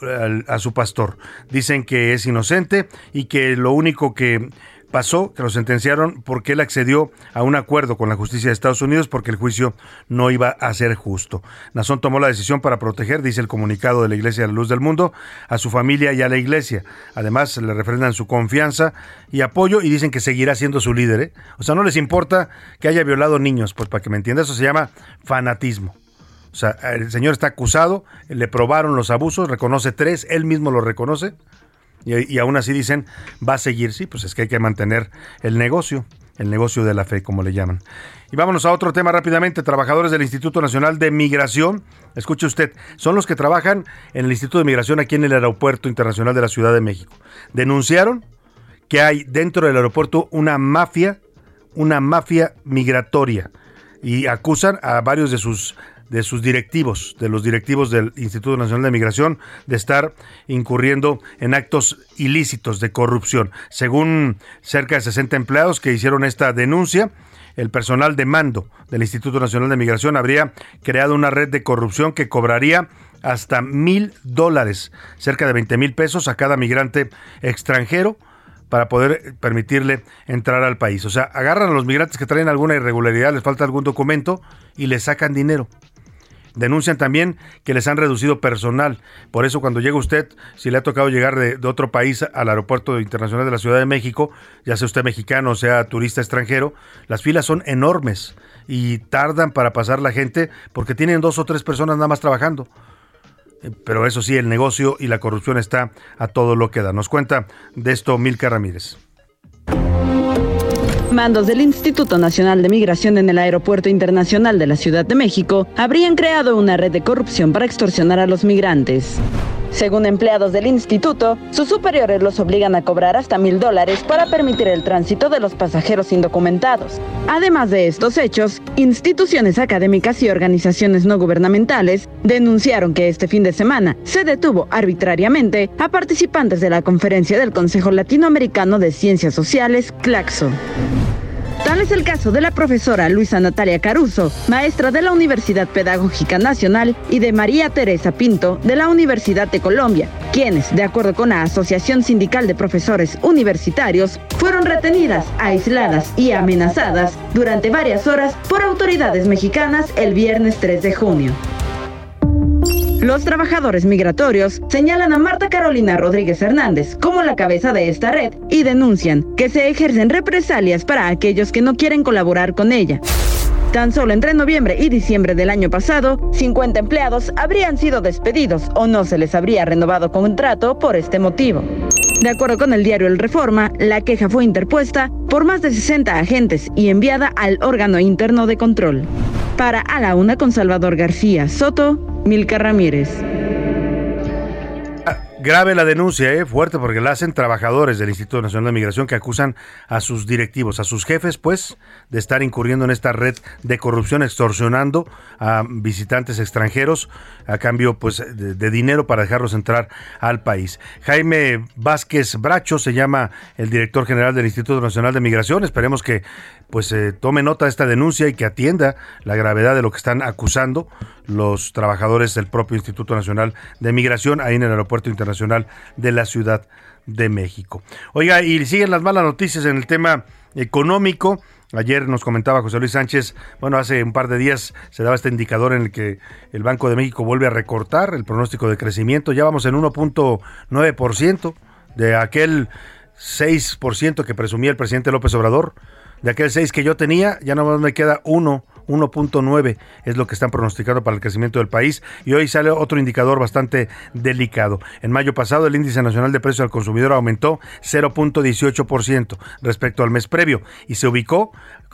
a su pastor. Dicen que es inocente y que lo único que pasó que lo sentenciaron porque él accedió a un acuerdo con la justicia de Estados Unidos porque el juicio no iba a ser justo. Nazón tomó la decisión para proteger, dice el comunicado de la Iglesia de la Luz del Mundo, a su familia y a la Iglesia. Además, le refrendan su confianza y apoyo y dicen que seguirá siendo su líder. ¿eh? O sea, no les importa que haya violado niños, pues para que me entienda, eso se llama fanatismo. O sea, el señor está acusado, le probaron los abusos, reconoce tres, él mismo lo reconoce y, aún así dicen, va a seguir, sí, pues es que hay que mantener el negocio, el negocio de la fe, como le llaman. Y vámonos a otro tema rápidamente. Trabajadores del Instituto Nacional de Migración, escuche usted, son los que trabajan en el Instituto de Migración aquí en el Aeropuerto Internacional de la Ciudad de México. Denunciaron que hay dentro del aeropuerto una mafia, una mafia migratoria y acusan a varios de sus de sus directivos, de los directivos del Instituto Nacional de Migración, de estar incurriendo en actos ilícitos de corrupción. Según cerca de 60 empleados que hicieron esta denuncia, el personal de mando del Instituto Nacional de Migración habría creado una red de corrupción que cobraría hasta mil dólares, cerca de 20 mil pesos a cada migrante extranjero para poder permitirle entrar al país. O sea, agarran a los migrantes que traen alguna irregularidad, les falta algún documento y les sacan dinero. Denuncian también que les han reducido personal. Por eso cuando llega usted, si le ha tocado llegar de, otro país al aeropuerto internacional de la Ciudad de México, ya sea usted mexicano o sea turista extranjero, las filas son enormes y tardan para pasar la gente porque tienen dos o tres personas nada más trabajando. Eh, pero eso sí, el negocio y la corrupción está a todo lo que da. Nos cuenta de esto Milka Ramírez. Mandos del Instituto Nacional de Migración en el Aeropuerto Internacional de la Ciudad de México habrían creado una red de corrupción para extorsionar a los migrantes. Según empleados del instituto, sus superiores los obligan a cobrar hasta mil dólares para permitir el tránsito de los pasajeros indocumentados. Además de estos hechos, instituciones académicas y organizaciones no gubernamentales denunciaron que este fin de semana se detuvo arbitrariamente a participantes de la conferencia del Consejo Latinoamericano de Ciencias Sociales, CLACSO. Tal es el caso de la profesora Luisa Natalia Caruso, maestra de la Universidad Pedagógica Nacional, y de María Teresa Pinto, de la Universidad de Colombia, quienes, de acuerdo con la Asociación Sindical de Profesores Universitarios, fueron retenidas, aisladas y amenazadas durante varias horas por autoridades mexicanas el viernes 3 de junio. Los trabajadores migratorios señalan a Marta Carolina Rodríguez Hernández como la cabeza de esta red y denuncian que se ejercen represalias para aquellos que no quieren colaborar con ella. Tan solo entre noviembre y diciembre del año pasado, 50 empleados habrían sido despedidos o no se les habría renovado contrato por este motivo. De acuerdo con el diario El Reforma, la queja fue interpuesta por más de 60 agentes y enviada al órgano interno de control. Para A la Una con Salvador García Soto, Milka Ramírez. Grave la denuncia, ¿eh? fuerte, porque la hacen trabajadores del Instituto Nacional de Migración que acusan a sus directivos, a sus jefes, pues, de estar incurriendo en esta red de corrupción, extorsionando a visitantes extranjeros a cambio, pues, de, dinero para dejarlos entrar al país. Jaime Vázquez Bracho se llama el director general del Instituto Nacional de Migración. Esperemos que, pues, eh, tome nota de esta denuncia y que atienda la gravedad de lo que están acusando los trabajadores del propio Instituto Nacional de Migración ahí en el Aeropuerto Internacional de la Ciudad de México. Oiga, y siguen las malas noticias en el tema económico. Ayer nos comentaba José Luis Sánchez, bueno, hace un par de días se daba este indicador en el que el Banco de México vuelve a recortar el pronóstico de crecimiento. Ya vamos en 1.9% de aquel 6% que presumía el presidente López Obrador. De aquel 6 que yo tenía, ya no me queda 1 1.9 es lo que están pronosticando para el crecimiento del país. Y hoy sale otro indicador bastante delicado. En mayo pasado el índice nacional de precios al consumidor aumentó 0.18% respecto al mes previo y se ubicó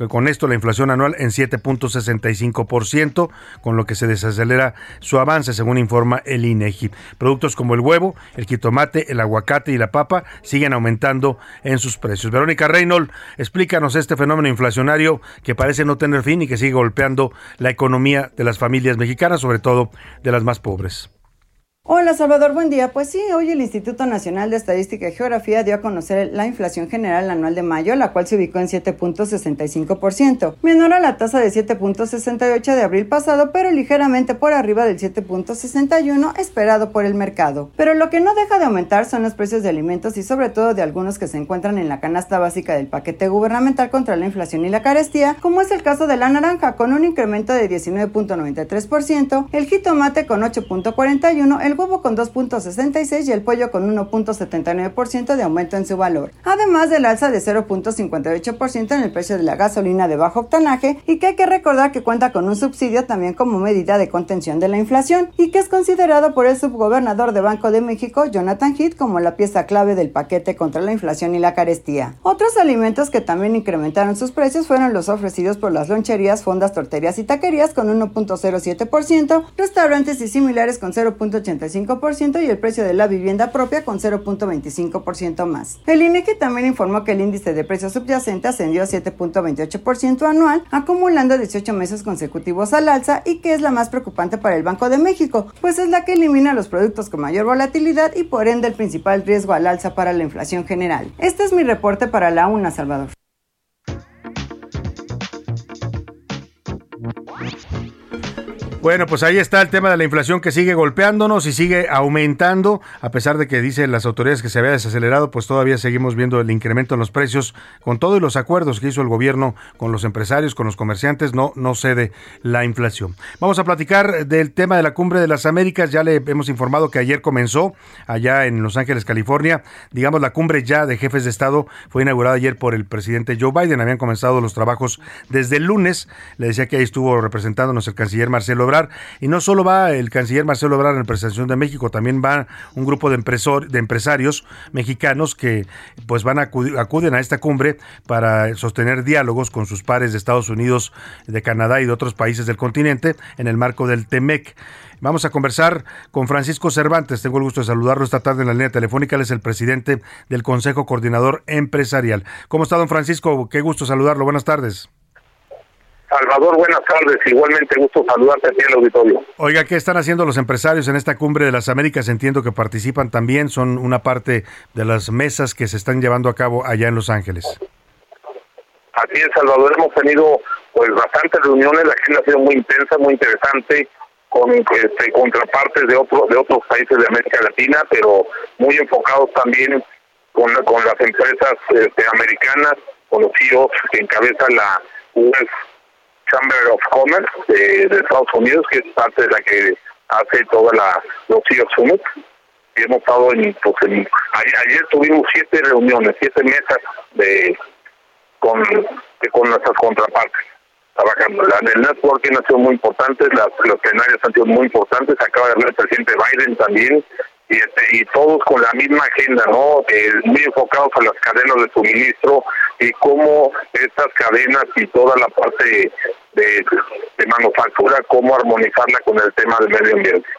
con esto la inflación anual en 7.65%, con lo que se desacelera su avance, según informa el INEGI. Productos como el huevo, el jitomate, el aguacate y la papa siguen aumentando en sus precios. Verónica Reynolds, explícanos este fenómeno inflacionario que parece no tener fin y que sigue golpeando la economía de las familias mexicanas, sobre todo de las más pobres. Hola Salvador, buen día. Pues sí, hoy el Instituto Nacional de Estadística y Geografía dio a conocer la inflación general anual de mayo, la cual se ubicó en 7.65%, menor a la tasa de 7.68 de abril pasado, pero ligeramente por arriba del 7.61 esperado por el mercado. Pero lo que no deja de aumentar son los precios de alimentos y sobre todo de algunos que se encuentran en la canasta básica del paquete gubernamental contra la inflación y la carestía, como es el caso de la naranja con un incremento de 19.93%, el jitomate con 8.41%, el huevo con 2.66 y el pollo con 1.79% de aumento en su valor, además del alza de 0.58% en el precio de la gasolina de bajo octanaje y que hay que recordar que cuenta con un subsidio también como medida de contención de la inflación y que es considerado por el subgobernador de Banco de México, Jonathan Heath, como la pieza clave del paquete contra la inflación y la carestía. Otros alimentos que también incrementaron sus precios fueron los ofrecidos por las loncherías, fondas, torterías y taquerías con 1.07%, restaurantes y similares con 0.85%, y el precio de la vivienda propia con 0.25% más. El INEGI también informó que el índice de precios subyacente ascendió a 7.28% anual, acumulando 18 meses consecutivos al alza y que es la más preocupante para el Banco de México, pues es la que elimina los productos con mayor volatilidad y por ende el principal riesgo al alza para la inflación general. Este es mi reporte para la UNA, Salvador. Bueno, pues ahí está el tema de la inflación que sigue golpeándonos y sigue aumentando, a pesar de que dicen las autoridades que se había desacelerado, pues todavía seguimos viendo el incremento en los precios con todos los acuerdos que hizo el gobierno con los empresarios, con los comerciantes, no, no cede la inflación. Vamos a platicar del tema de la cumbre de las Américas, ya le hemos informado que ayer comenzó allá en Los Ángeles, California, digamos la cumbre ya de jefes de Estado fue inaugurada ayer por el presidente Joe Biden, habían comenzado los trabajos desde el lunes, le decía que ahí estuvo representándonos el canciller Marcelo y no solo va el canciller Marcelo Obrar en representación de México, también va un grupo de, de empresarios mexicanos que pues van a acuden a esta cumbre para sostener diálogos con sus pares de Estados Unidos, de Canadá y de otros países del continente en el marco del TEMEC. Vamos a conversar con Francisco Cervantes. Tengo el gusto de saludarlo esta tarde en la línea telefónica. Él es el presidente del Consejo Coordinador Empresarial. ¿Cómo está, don Francisco? Qué gusto saludarlo. Buenas tardes. Salvador, buenas tardes. Igualmente gusto saludarte aquí en el auditorio. Oiga, ¿qué están haciendo los empresarios en esta cumbre de las Américas? Entiendo que participan también, son una parte de las mesas que se están llevando a cabo allá en Los Ángeles. Así es, Salvador. Hemos tenido pues bastantes reuniones. La agenda ha sido muy intensa, muy interesante, con este, contrapartes de, otros de otros países de América Latina, pero muy enfocados también con, con las empresas este, americanas, con los CEOs que encabeza la US Chamber of Commerce de, Estados Unidos, que es parte de la que hace toda la los. Y hemos estado en, pues ayer, tuvimos siete reuniones, siete mesas de con, con nuestras contrapartes trabajando. La, el networking ha sido muy importante, las, los plenarios han sido muy importantes, acaba de hablar el presidente Biden también, y, este, y todos con la misma agenda, ¿no? Eh, muy enfocados a las cadenas de suministro y cómo estas cadenas y toda la parte de, de manufactura, cómo armonizarla con el tema del medio ambiente.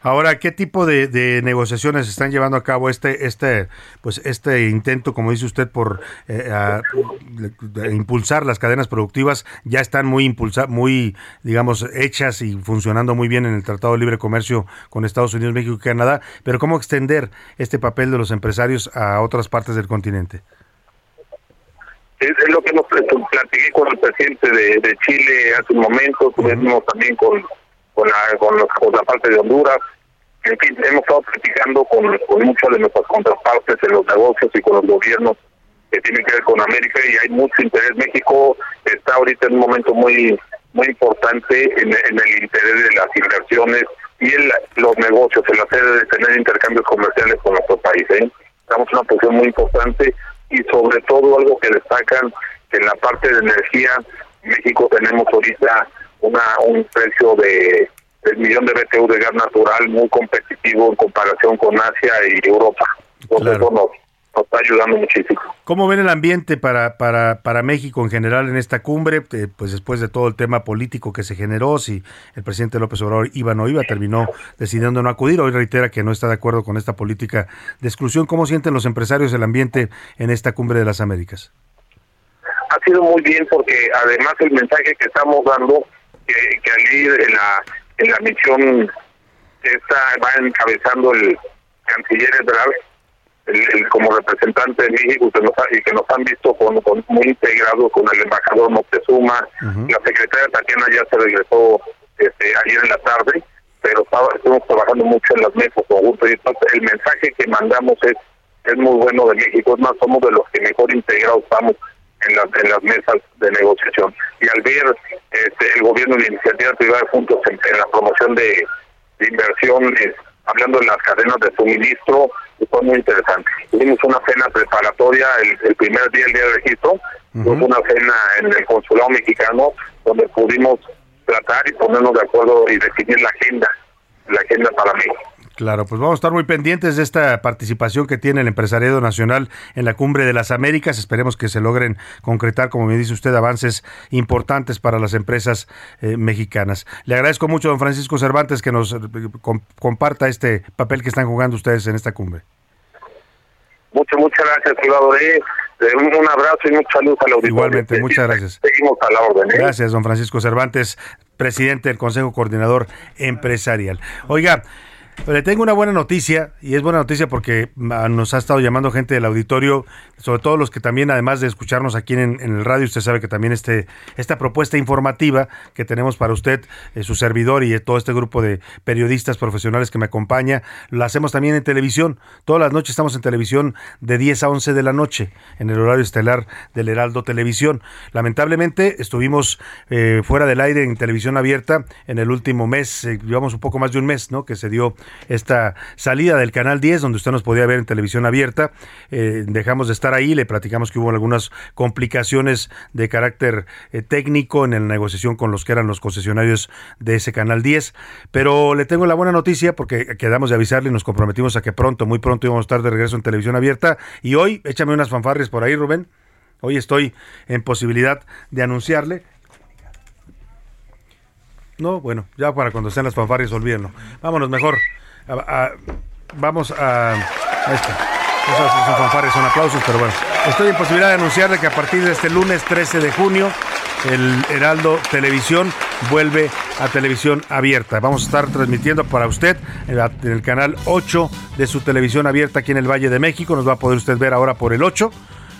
Ahora, ¿qué tipo de, negociaciones están llevando a cabo este, este, pues este intento, como dice usted, por eh, impulsar las cadenas productivas? Ya están muy impulsa, muy, digamos, hechas y funcionando muy bien en el Tratado de Libre Comercio con Estados Unidos, México y Canadá. Pero ¿cómo extender este papel de los empresarios a otras partes del continente? Es, lo que nos platiqué con el presidente de, Chile hace un momento, tuvimos también con con la, con, la parte de Honduras. En fin, hemos estado platicando con, con muchas de nuestras contrapartes en los negocios y con los gobiernos que tienen que ver con América y hay mucho interés. México está ahorita en un momento muy muy importante en, el interés de las inversiones y en los negocios, en hacer de tener intercambios comerciales con nuestro país. ¿eh? Estamos en una posición muy importante y sobre todo algo que destacan en la parte de energía México tenemos ahorita una un precio de del millón de BTU de gas natural muy competitivo en comparación con Asia y Europa. Entonces eso nos, nos está ayudando muchísimo. ¿Cómo ven el ambiente para, para, para México en general en esta cumbre? Eh, pues después de todo el tema político que se generó, si el presidente López Obrador iba o no iba, terminó decidiendo no acudir. Hoy reitera que no está de acuerdo con esta política de exclusión. ¿Cómo sienten los empresarios el ambiente en esta cumbre de las Américas? ha sido muy bien porque además el mensaje que estamos dando que, que al ir en la en la misión está va encabezando el canciller Ebrard el, el- como representante de México que nos ha- y que nos han visto con, con- muy integrados con el embajador Moctezuma la secretaria Tatiana ya se regresó este, ayer en la tarde pero estaba, estuvimos trabajando mucho en las mesas con y entonces el mensaje que mandamos es es muy bueno de México, es más, somos de los que mejor integrados estamos en las, en las mesas de negociación. Y al ver este, el gobierno y la iniciativa privada juntos en, en la promoción de, de inversiones, hablando de las cadenas de suministro, fue muy interesante. Tuvimos una cena preparatoria el, el primer día, el día de registro, hubo una cena en el consulado mexicano donde pudimos tratar y ponernos de acuerdo y definir la agenda, la agenda para México. Claro, pues vamos a estar muy pendientes de esta participación que tiene el empresariado nacional en la Cumbre de las Américas. Esperemos que se logren concretar, como me dice usted, avances importantes para las empresas eh, mexicanas. Le agradezco mucho, don Francisco Cervantes, que nos eh, com- comparta este papel que están jugando ustedes en esta cumbre. Muchas, muchas gracias, Salvador. Eh, un, abrazo y mucha luz al auditorio. Igualmente, muchas gracias. Seguimos a la orden. ¿eh? Gracias, don Francisco Cervantes, presidente del Consejo Coordinador Empresarial. Oiga, le tengo una buena noticia, y es buena noticia porque ah, nos ha estado llamando gente del auditorio, sobre todo los que también, además de escucharnos aquí en, en el radio, usted sabe que también este, esta propuesta informativa que tenemos para usted, eh, su servidor y eh, todo este grupo de periodistas profesionales que me acompaña, la hacemos también en televisión. Todas las noches estamos en televisión de 10 a 11 de la noche, en el horario estelar del Heraldo Televisión. Lamentablemente estuvimos eh, fuera del aire en televisión abierta en el último mes, eh, llevamos un poco más de un mes, ¿no? Que se dio esta salida del canal 10, donde usted nos podía ver en televisión abierta. Eh, dejamos de estar ahí, le platicamos que hubo algunas complicaciones de carácter eh, técnico en la negociación con los que eran los concesionarios de ese canal 10. Pero le tengo la buena noticia porque quedamos de avisarle y nos comprometimos a que pronto, muy pronto íbamos a estar de regreso en televisión abierta. Y hoy, échame unas fanfarrias por ahí, Rubén. Hoy estoy en posibilidad de anunciarle no, bueno, ya para cuando estén las fanfarrias, olvídenlo. Vámonos mejor. Vamos a. Ahí está. Esas son fanfarrias, son aplausos, pero bueno. Estoy en posibilidad de anunciarle que a partir de este lunes 13 de junio, el Heraldo Televisión vuelve a televisión abierta. Vamos a estar transmitiendo para usted en, el canal 8 de su televisión abierta aquí en el Valle de México. Nos va a poder usted ver ahora por el 8.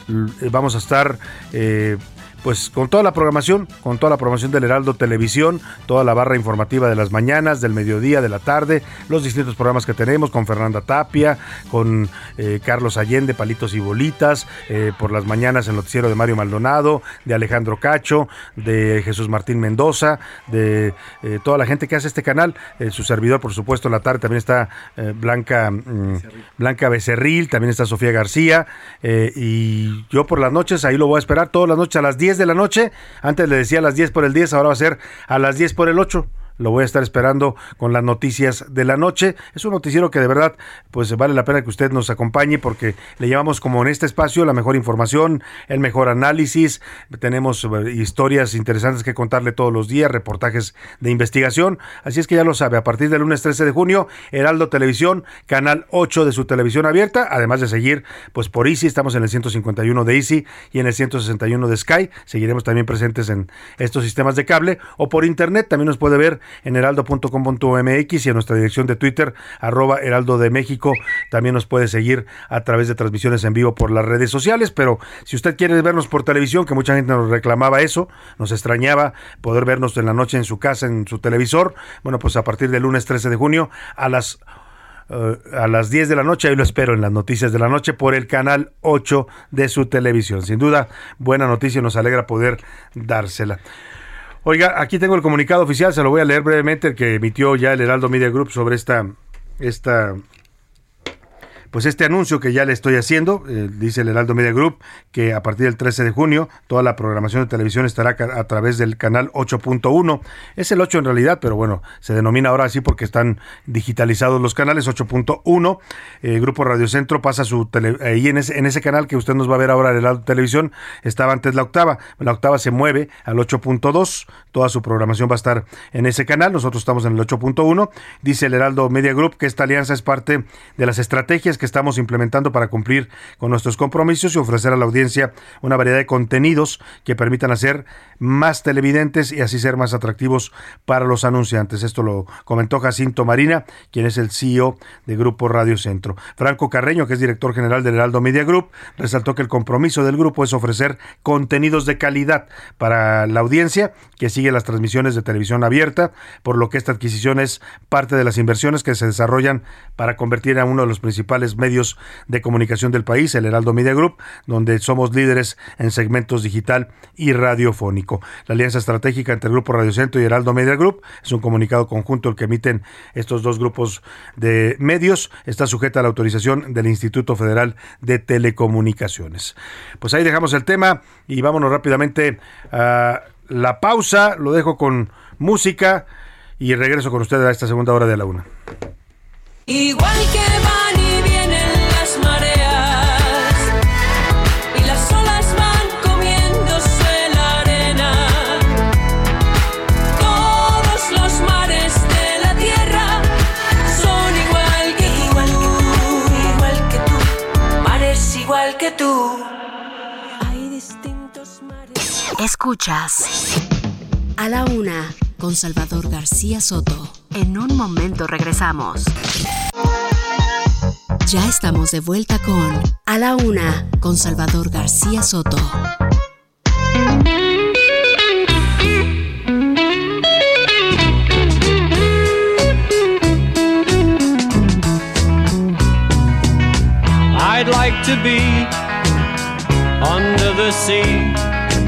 L- eh, Vamos a estar. eh, pues con toda la programación, con toda la programación del Heraldo Televisión, toda la barra informativa de las mañanas, del mediodía, de la tarde, los distintos programas que tenemos con Fernanda Tapia, con eh, Carlos Allende, Palitos y Bolitas, eh, por las mañanas el noticiero de Mario Maldonado, de Alejandro Cacho, de Jesús Martín Mendoza, de eh, toda la gente que hace este canal, su servidor por supuesto en la tarde también está Blanca, mm, Blanca Becerril, también está Sofía García, y yo por las noches ahí lo voy a esperar todas las noches a las 10 de la noche. Antes le decía a las 10 por el 10, ahora va a ser a las 10 por el 8. Lo voy a estar esperando con las noticias de la noche. Es un noticiero que de verdad pues vale la pena que usted nos acompañe porque le llevamos como en este espacio la mejor información, el mejor análisis. Tenemos eh, historias interesantes que contarle todos los días, reportajes de investigación. Así es que ya lo sabe, a partir del lunes 13 de junio, Heraldo Televisión, canal 8 de su televisión abierta, además de seguir pues por Easy, estamos en el 151 de Easy y en el 161 de Sky. Seguiremos también presentes en estos sistemas de cable o por internet también nos puede ver en heraldo.com.mx y en nuestra dirección de Twitter, arroba heraldo de México. También nos puede seguir a través de transmisiones en vivo por las redes sociales, pero si usted quiere vernos por televisión, que mucha gente nos reclamaba eso, nos extrañaba poder vernos en la noche en su casa, en su televisor, bueno, pues a partir del lunes 13 de junio a las eh, a las 10 de la noche, ahí lo espero en las noticias de la noche por el canal 8 de su televisión. Sin duda, buena noticia, nos alegra poder dársela. Oiga, aquí tengo el comunicado oficial, se lo voy a leer brevemente, el que emitió ya el Heraldo Media Group sobre esta, esta pues este anuncio que ya le estoy haciendo, eh, dice el Heraldo Media Group, que a partir del 13 de junio toda la programación de televisión estará a través del canal 8.1. Es el 8 en realidad, pero bueno, se denomina ahora así porque están digitalizados los canales 8.1. El Grupo Radio Centro pasa su tele, ahí en ese, en ese canal que usted nos va a ver ahora el televisión, estaba antes la octava. La octava se mueve al 8.2, toda su programación va a estar en ese canal, nosotros estamos en el 8.1. Dice el Heraldo Media Group que esta alianza es parte de las estrategias que estamos implementando para cumplir con nuestros compromisos y ofrecer a la audiencia una variedad de contenidos que permitan hacer más televidentes y así ser más atractivos para los anunciantes. Esto lo comentó Jacinto Marina, quien es el CEO de Grupo Radio Centro. Franco Carreño, que es director general del Heraldo Media Group, resaltó que el compromiso del grupo es ofrecer contenidos de calidad para la audiencia que sigue las transmisiones de televisión abierta, por lo que esta adquisición es parte de las inversiones que se desarrollan para convertir a uno de los principales medios de comunicación del país, el Heraldo Media Group, donde somos líderes en segmentos digital y radiofónico. La alianza estratégica entre el Grupo Radio Centro y Heraldo Media Group es un comunicado conjunto el que emiten estos dos grupos de medios. Está sujeta a la autorización del Instituto Federal de Telecomunicaciones. Pues ahí dejamos el tema y vámonos rápidamente a la pausa. Lo dejo con música y regreso con ustedes a esta segunda hora de la una. Igual que Escuchas a la una con Salvador García Soto. En un momento regresamos. Ya estamos de vuelta con A la Una con Salvador García Soto. I'd like to be under the sea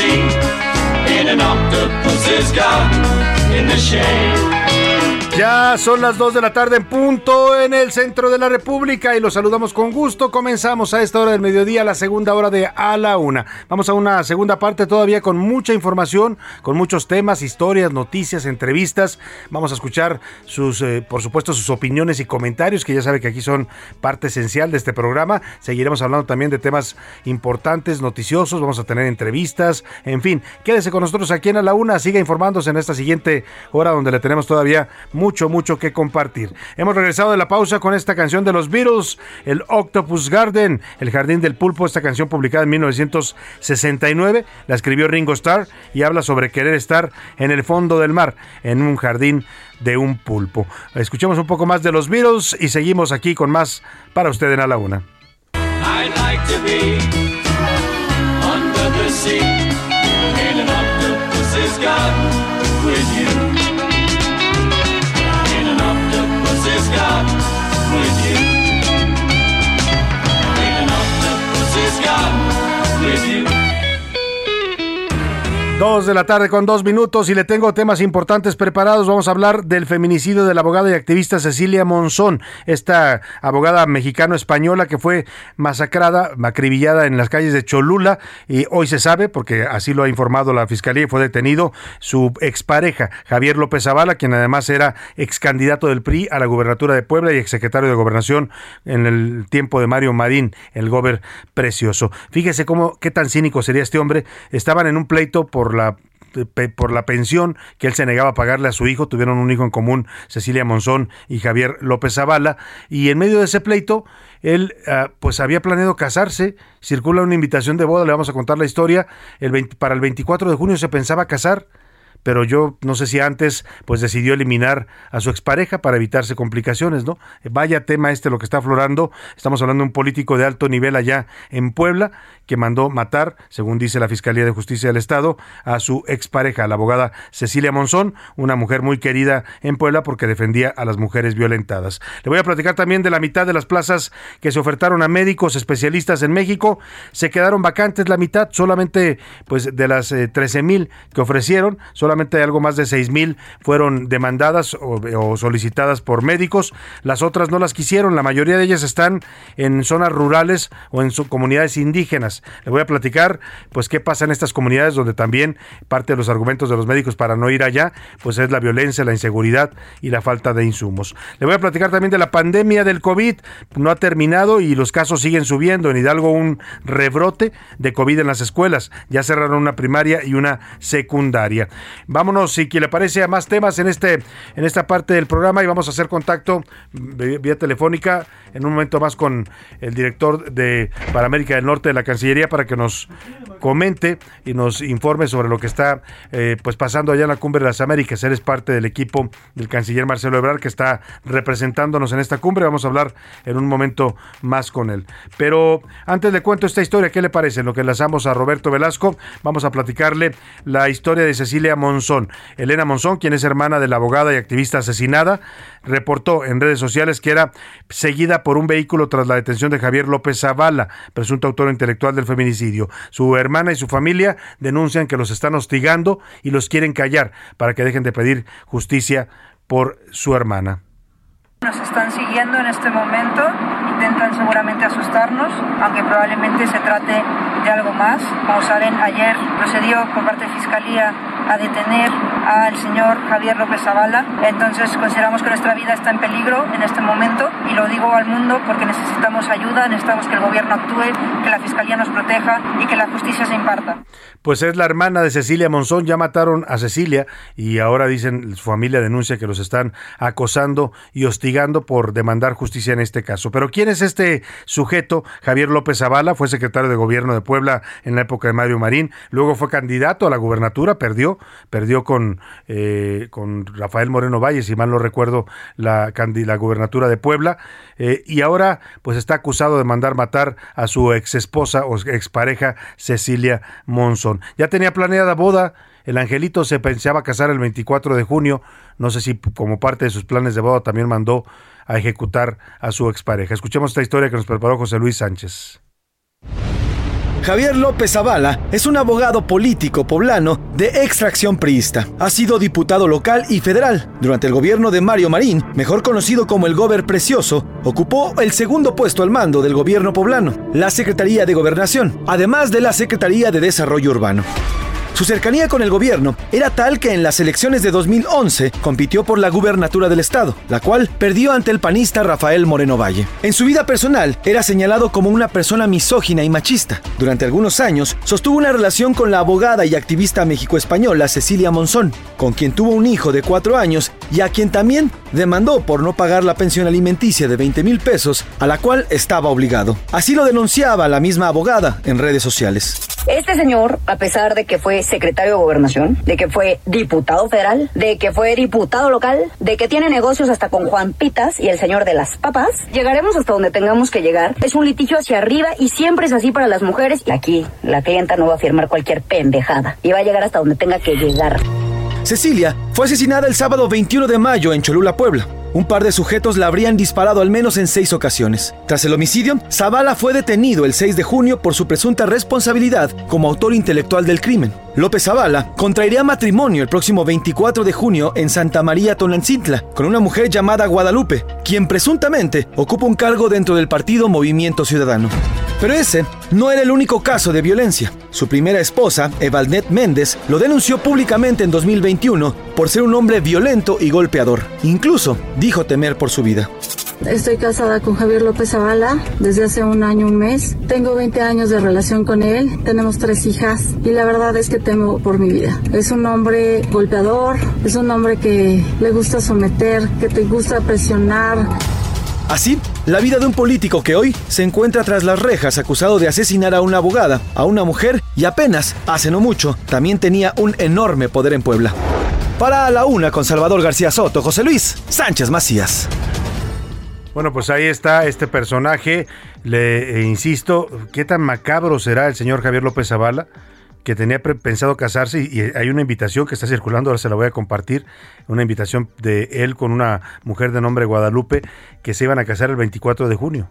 in an octopus's garden in the shade. Ya son las 2 de la tarde en punto en el centro de la República y los saludamos con gusto. Comenzamos a esta hora del mediodía, la segunda hora de A la Una. Vamos a una segunda parte todavía con mucha información, con muchos temas, historias, noticias, entrevistas. Vamos a escuchar sus, eh, por supuesto, sus opiniones y comentarios, que ya sabe que aquí son parte esencial de este programa. Seguiremos hablando también de temas importantes, noticiosos. Vamos a tener entrevistas, en fin. Quédese con nosotros aquí en A la Una. Siga informándose en esta siguiente hora donde le tenemos todavía mucho, mucho que compartir. Hemos regresado de la pausa con esta canción de los Beatles, el Octopus Garden, el Jardín del Pulpo, esta canción publicada en 1969, la escribió Ringo Starr y habla sobre querer estar en el fondo del mar, en un jardín de un pulpo. Escuchemos un poco más de los Beatles y seguimos aquí con más para usted en A la Una. Dos de la tarde con dos minutos y le tengo temas importantes preparados. Vamos a hablar del feminicidio de la abogada y activista Cecilia Monzón, esta abogada mexicano-española que fue masacrada, acribillada en las calles de Cholula y hoy se sabe, porque así lo ha informado la fiscalía y fue detenido, su expareja, Javier López Zavala, quien además era ex candidato del PRI a la gubernatura de Puebla y exsecretario de Gobernación en el tiempo de Mario Marín, el gober precioso. Fíjese cómo, qué tan cínico sería este hombre. Estaban en un pleito por la por la pensión que él se negaba a pagarle a su hijo, tuvieron un hijo en común, Cecilia Monzón y Javier López Zavala, y en medio de ese pleito, él uh, pues había planeado casarse, circula una invitación de boda, le vamos a contar la historia, el 20, para el 24 de junio se pensaba casar, pero yo no sé si antes pues decidió eliminar a su expareja para evitarse complicaciones, ¿no? Vaya tema este lo que está aflorando. Estamos hablando de un político de alto nivel allá en Puebla que mandó matar, según dice la Fiscalía de Justicia del Estado, a su expareja, la abogada Cecilia Monzón, una mujer muy querida en Puebla porque defendía a las mujeres violentadas. Le voy a platicar también de la mitad de las plazas que se ofertaron a médicos especialistas en México. Se quedaron vacantes la mitad, solamente pues de las 13 eh, mil que ofrecieron, algo más de seis mil fueron demandadas o, solicitadas por médicos. Las otras no las quisieron. La mayoría de ellas están en zonas rurales o en comunidades indígenas. Le voy a platicar, pues, qué pasa en estas comunidades donde también parte de los argumentos de los médicos para no ir allá, pues es la violencia, la inseguridad y la falta de insumos. Le voy a platicar también de la pandemia del COVID. No ha terminado y los casos siguen subiendo. En Hidalgo un rebrote de COVID en las escuelas. Ya cerraron una primaria y una secundaria. Vámonos, si le parece, a más temas en, este, en esta parte del programa y vamos a hacer contacto vía telefónica en un momento más con el director de para América del Norte de la Cancillería para que nos comente y nos informe sobre lo que está eh, pues pasando allá en la Cumbre de las Américas. Él es parte del equipo del canciller Marcelo Ebrard que está representándonos en esta cumbre. Vamos a hablar en un momento más con él. Pero antes le cuento esta historia, ¿qué le parece? En lo que enlazamos a Roberto Velasco, vamos a platicarle la historia de Cecilia Mon Monzón. Elena Monzón, quien es hermana de la abogada y activista asesinada, reportó en redes sociales que era seguida por un vehículo tras la detención de Javier López Zavala, presunto autor intelectual del feminicidio. Su hermana y su familia denuncian que los están hostigando y los quieren callar para que dejen de pedir justicia por su hermana. Nos están siguiendo en este momento, intentan seguramente asustarnos, aunque probablemente se trate de algo más. Como saben, ayer procedió por parte de Fiscalía a detener al señor Javier López Zavala. Entonces consideramos que nuestra vida está en peligro en este momento y lo digo al mundo porque necesitamos ayuda, necesitamos que el gobierno actúe, que la Fiscalía nos proteja y que la justicia se imparta. Pues es la hermana de Cecilia Monzón, ya mataron a Cecilia y ahora dicen, su familia denuncia que los están acosando y hostigando por demandar justicia en este caso. Pero ¿quién es este sujeto? Javier López Zavala fue secretario de gobierno de Puebla en la época de Mario Marín, luego fue candidato a la gubernatura, perdió perdió, con, eh, con Rafael Moreno Valle, si mal no recuerdo, la, la gubernatura de Puebla, eh, y ahora pues está acusado de mandar matar a su ex esposa o expareja Cecilia Monzón. Ya tenía planeada boda, el angelito se pensaba casar el 24 de junio, no sé si como parte de sus planes de boda también mandó a ejecutar a su expareja. Escuchemos esta historia que nos preparó José Luis Sánchez. Javier López Zavala es un abogado político poblano de extracción priista. Ha sido diputado local y federal. Durante el gobierno de Mario Marín, mejor conocido como el Gober Precioso, ocupó el segundo puesto al mando del gobierno poblano, la Secretaría de Gobernación, además de la Secretaría de Desarrollo Urbano. Su cercanía con el gobierno era tal que en las elecciones de 2011 compitió por la gubernatura del estado, la cual perdió ante el panista Rafael Moreno Valle. En su vida personal era señalado como una persona misógina y machista. Durante algunos años sostuvo una relación con la abogada y activista mexico-española Cecilia Monzón, con quien tuvo un hijo de cuatro años y a quien también demandó por no pagar la pensión alimenticia de 20 mil pesos, a la cual estaba obligado. Así lo denunciaba la misma abogada en redes sociales. Este señor, a pesar de que fue secretario de gobernación, de que fue diputado federal, de que fue diputado local, de que tiene negocios hasta con Juan Pitas y el señor de las papas, llegaremos hasta donde tengamos que llegar. Es un litigio hacia arriba y siempre es así para las mujeres. Y aquí la clienta no va a firmar cualquier pendejada y va a llegar hasta donde tenga que llegar. Cecilia fue asesinada el sábado 21 de mayo en Cholula, Puebla. Un par de sujetos la habrían disparado al menos en seis ocasiones. Tras el homicidio, Zavala fue detenido el 6 de junio por su presunta responsabilidad como autor intelectual del crimen. López Zavala contraería matrimonio el próximo 24 de junio en Santa María Tonantzintla con una mujer llamada Guadalupe, quien presuntamente ocupa un cargo dentro del partido Movimiento Ciudadano. Pero ese no era el único caso de violencia. Su primera esposa, Evalnet Méndez, lo denunció públicamente en 2021 por ser un hombre violento y golpeador. Incluso temer por su vida. Estoy casada con Javier López Zavala desde hace un año, un mes. Tengo 20 años de relación con él. Tenemos tres hijas y la verdad es que temo por mi vida. Es un hombre golpeador, es un hombre que le gusta someter, que te gusta presionar. Así, la vida de un político que hoy se encuentra tras las rejas acusado de asesinar a una abogada, a una mujer y apenas, hace no mucho, también tenía un enorme poder en Puebla. Para la una con Salvador García Soto, José Luis Sánchez Macías. Bueno, pues ahí está este personaje. Le eh, insisto, ¿qué tan macabro será el señor Javier López Zavala? que tenía pensado casarse y, y hay una invitación que está circulando, ahora se la voy a compartir, una invitación de él con una mujer de nombre Guadalupe que se iban a casar el 24 de junio.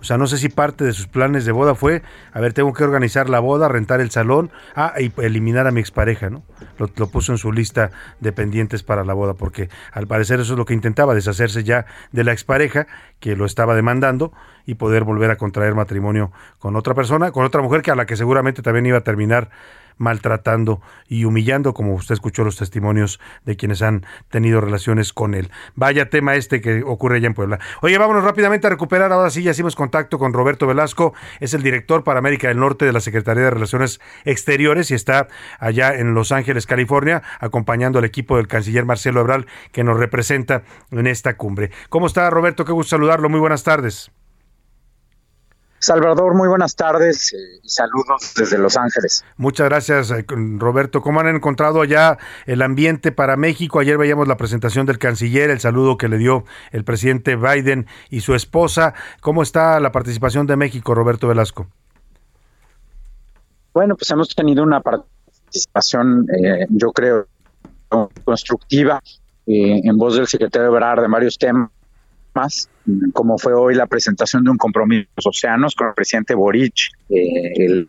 O sea, no sé si parte de sus planes de boda fue, a ver, tengo que organizar la boda, rentar el salón, ah, y eliminar a mi expareja, ¿no? Lo, lo, puso en su lista de pendientes para la boda, porque al parecer eso es lo que intentaba, deshacerse ya de la expareja que lo estaba demandando y poder volver a contraer matrimonio con otra persona, con otra mujer que a la que seguramente también iba a terminar maltratando y humillando, como usted escuchó los testimonios de quienes han tenido relaciones con él. Vaya tema este que ocurre allá en Puebla. Oye, vámonos rápidamente a recuperar, ahora sí ya hicimos contacto con Roberto Velasco, es el director para América del Norte de la Secretaría de Relaciones Exteriores y está allá en Los Ángeles, California, acompañando al equipo del canciller Marcelo Ebral que nos representa en esta cumbre. ¿Cómo está Roberto? Qué gusto saludarlo. Muy buenas tardes. Salvador, muy buenas tardes eh, y saludos desde Los Ángeles. Muchas gracias, eh, Roberto. ¿Cómo han encontrado allá el ambiente para México? Ayer veíamos la presentación del canciller, el saludo que le dio el presidente Biden y su esposa. ¿Cómo está la participación de México, Roberto Velasco? Bueno, pues hemos tenido una participación, eh, yo creo, constructiva en voz del secretario Ebrard de varios temas más, como fue hoy la presentación de un compromiso de los océanos con el presidente Boric, eh, el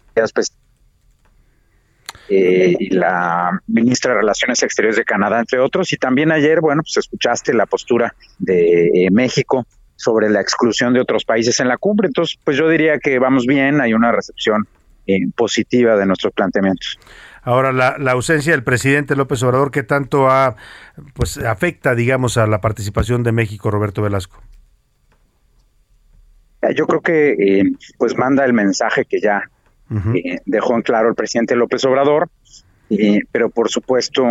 eh, y la ministra de Relaciones Exteriores de Canadá, entre otros. Y también ayer, bueno, pues escuchaste la postura de eh, México sobre la exclusión de otros países en la cumbre. Entonces, pues yo diría que vamos bien, hay una recepción positiva de nuestros planteamientos. Ahora, la, la, ausencia del presidente López Obrador, ¿qué tanto ha, pues, afecta, digamos, a la participación de México, Roberto Velasco? Yo creo que eh, pues manda el mensaje que ya eh, dejó en claro el presidente López Obrador, eh, pero por supuesto,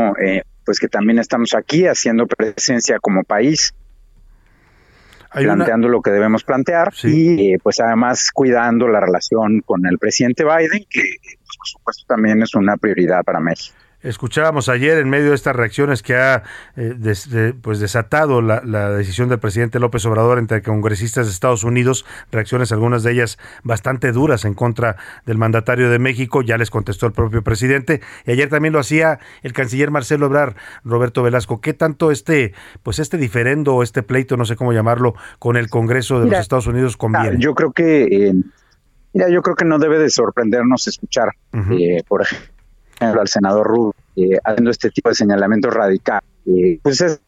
pues que también estamos aquí haciendo presencia como país, planteando lo que debemos plantear y pues además cuidando la relación con el presidente Biden, que por supuesto también es una prioridad para México. Escuchábamos ayer en medio de estas reacciones que ha eh, pues desatado la, decisión del presidente López Obrador entre congresistas de Estados Unidos, reacciones algunas de ellas bastante duras en contra del mandatario de México, ya les contestó el propio presidente, y ayer también lo hacía el canciller Marcelo Ebrard, Roberto Velasco. ¿Qué tanto este pues este diferendo, este pleito, no sé cómo llamarlo, con el Congreso de los Estados Unidos conviene? Yo creo que eh, mira, yo creo que no debe de sorprendernos escuchar, eh, por ejemplo, al senador Rubio eh, haciendo este tipo de señalamiento radical. Eh, pues es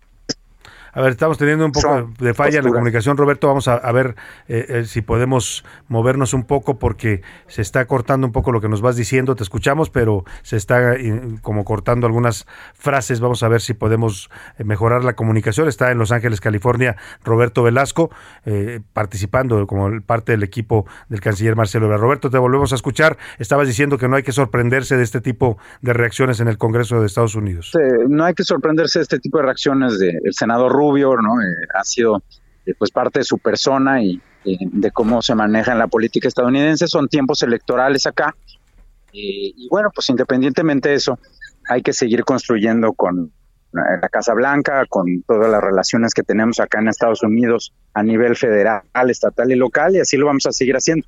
a ver, estamos teniendo un poco de falla en la comunicación, Roberto. Vamos a, ver eh, eh, si podemos movernos un poco porque se está cortando un poco lo que nos vas diciendo. Te escuchamos, pero se está eh, como cortando algunas frases. Vamos a ver si podemos mejorar la comunicación. Está en Los Ángeles, California, Roberto Velasco, participando como parte del equipo del canciller Marcelo Ebrard. Roberto, te volvemos a escuchar. Estabas diciendo que no hay que sorprenderse de este tipo de reacciones en el Congreso de Estados Unidos. no hay que sorprenderse de este tipo de reacciones del senador Rubio, ¿no? Eh, ha sido eh, pues parte de su persona y de cómo se maneja en la política estadounidense. Son tiempos electorales acá. y bueno, pues independientemente de eso, hay que seguir construyendo con la Casa Blanca, con todas las relaciones que tenemos acá en Estados Unidos a nivel federal, estatal y local, y así lo vamos a seguir haciendo.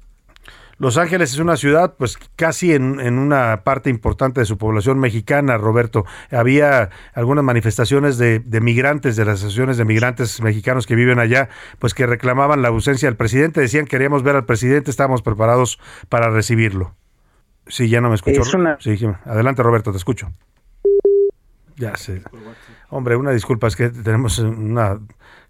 Los Ángeles es una ciudad, pues casi en, una parte importante de su población mexicana, Roberto. Había algunas manifestaciones de, migrantes, de las asociaciones de migrantes mexicanos que viven allá, pues que reclamaban la ausencia del presidente. Decían, queríamos ver al presidente, estábamos preparados para recibirlo. Sí, ya no me escucho. Sí, adelante, Roberto, te escucho. Ya sé. Hombre, una disculpa, es que tenemos una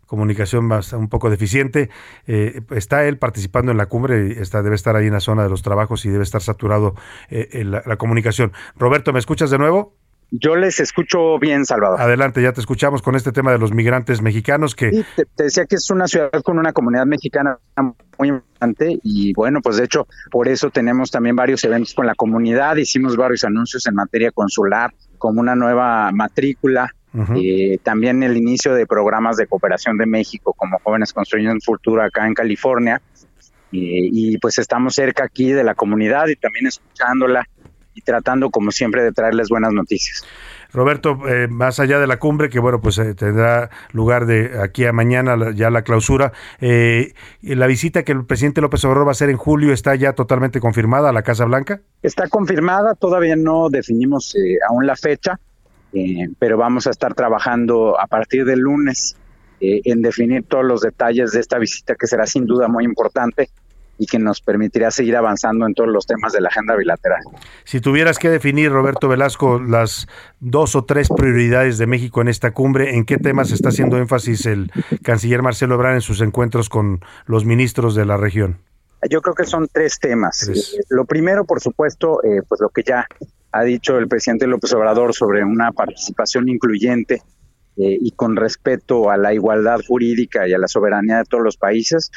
comunicación más, un poco deficiente. Eh, está él participando en la cumbre, está, debe estar ahí en la zona de los trabajos y debe estar saturado eh, la, comunicación. Roberto, ¿me escuchas de nuevo? Yo les escucho bien, Salvador. Adelante, ya te escuchamos con este tema de los migrantes mexicanos que... te, decía que es una ciudad con una comunidad mexicana muy importante y bueno, pues de hecho por eso tenemos también varios eventos con la comunidad, hicimos varios anuncios en materia consular, como una nueva matrícula eh, también el inicio de programas de cooperación de México como Jóvenes Construyendo un Futuro acá en California. Eh, y pues estamos cerca aquí de la comunidad y también escuchándola y tratando como siempre de traerles buenas noticias. Roberto, eh, más allá de la cumbre, que bueno, pues tendrá lugar de aquí a mañana ya la clausura, la visita que el presidente López Obrador va a hacer en julio está ya totalmente confirmada a la Casa Blanca. Está confirmada, todavía no definimos aún la fecha, eh, pero vamos a estar trabajando a partir del lunes eh, en definir todos los detalles de esta visita que será sin duda muy importante y que nos permitirá seguir avanzando en todos los temas de la agenda bilateral. Si tuvieras que definir, Roberto Velasco, las dos o tres prioridades de México en esta cumbre, ¿en qué temas está haciendo énfasis el canciller Marcelo Ebrard en sus encuentros con los ministros de la región? Yo creo que son tres temas. Eh, lo primero, por supuesto, pues lo que ya ha dicho el presidente López Obrador sobre una participación incluyente eh, y con respeto a la igualdad jurídica y a la soberanía de todos los países.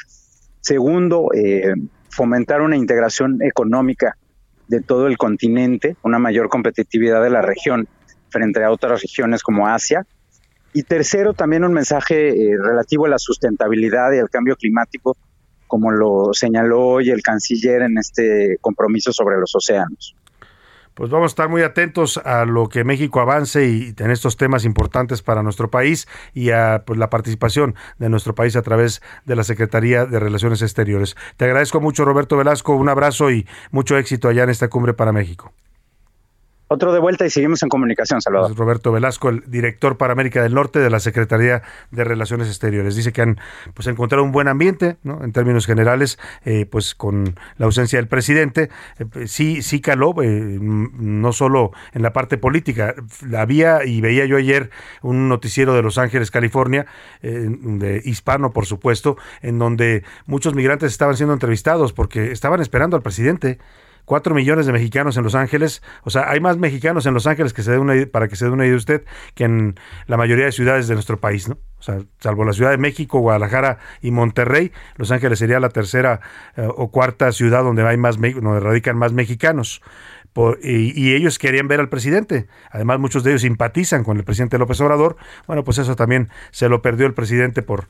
Segundo, eh, fomentar una integración económica de todo el continente, una mayor competitividad de la región frente a otras regiones como Asia. Y tercero, también un mensaje eh, relativo a la sustentabilidad y al cambio climático, como lo señaló hoy el canciller en este compromiso sobre los océanos. Pues vamos a estar muy atentos a lo que México avance y en estos temas importantes para nuestro país y a pues, la participación de nuestro país a través de la Secretaría de Relaciones Exteriores. Te agradezco mucho, Roberto Velasco, un abrazo y mucho éxito allá en esta cumbre para México. Otro de vuelta y seguimos en comunicación, Salvador. Roberto Velasco, el director para América del Norte de la Secretaría de Relaciones Exteriores. Dice que han pues, encontrado un buen ambiente, ¿no? en términos generales, eh, pues con la ausencia del presidente. Eh, sí, sí caló, eh, no solo en la parte política. Había y veía yo ayer un noticiero de Los Ángeles, California, de hispano, por supuesto, en donde muchos migrantes estaban siendo entrevistados porque estaban esperando al presidente. Cuatro millones de mexicanos en Los Ángeles. O sea, hay más mexicanos en Los Ángeles que se para que se dé una idea de usted que en la mayoría de ciudades de nuestro país, ¿no? O sea, salvo la Ciudad de México, Guadalajara y Monterrey, Los Ángeles sería la tercera eh, o cuarta ciudad donde hay más donde radican más mexicanos. y, ellos querían ver al presidente. Además, muchos de ellos simpatizan con el presidente López Obrador. Bueno, pues eso también se lo perdió el presidente por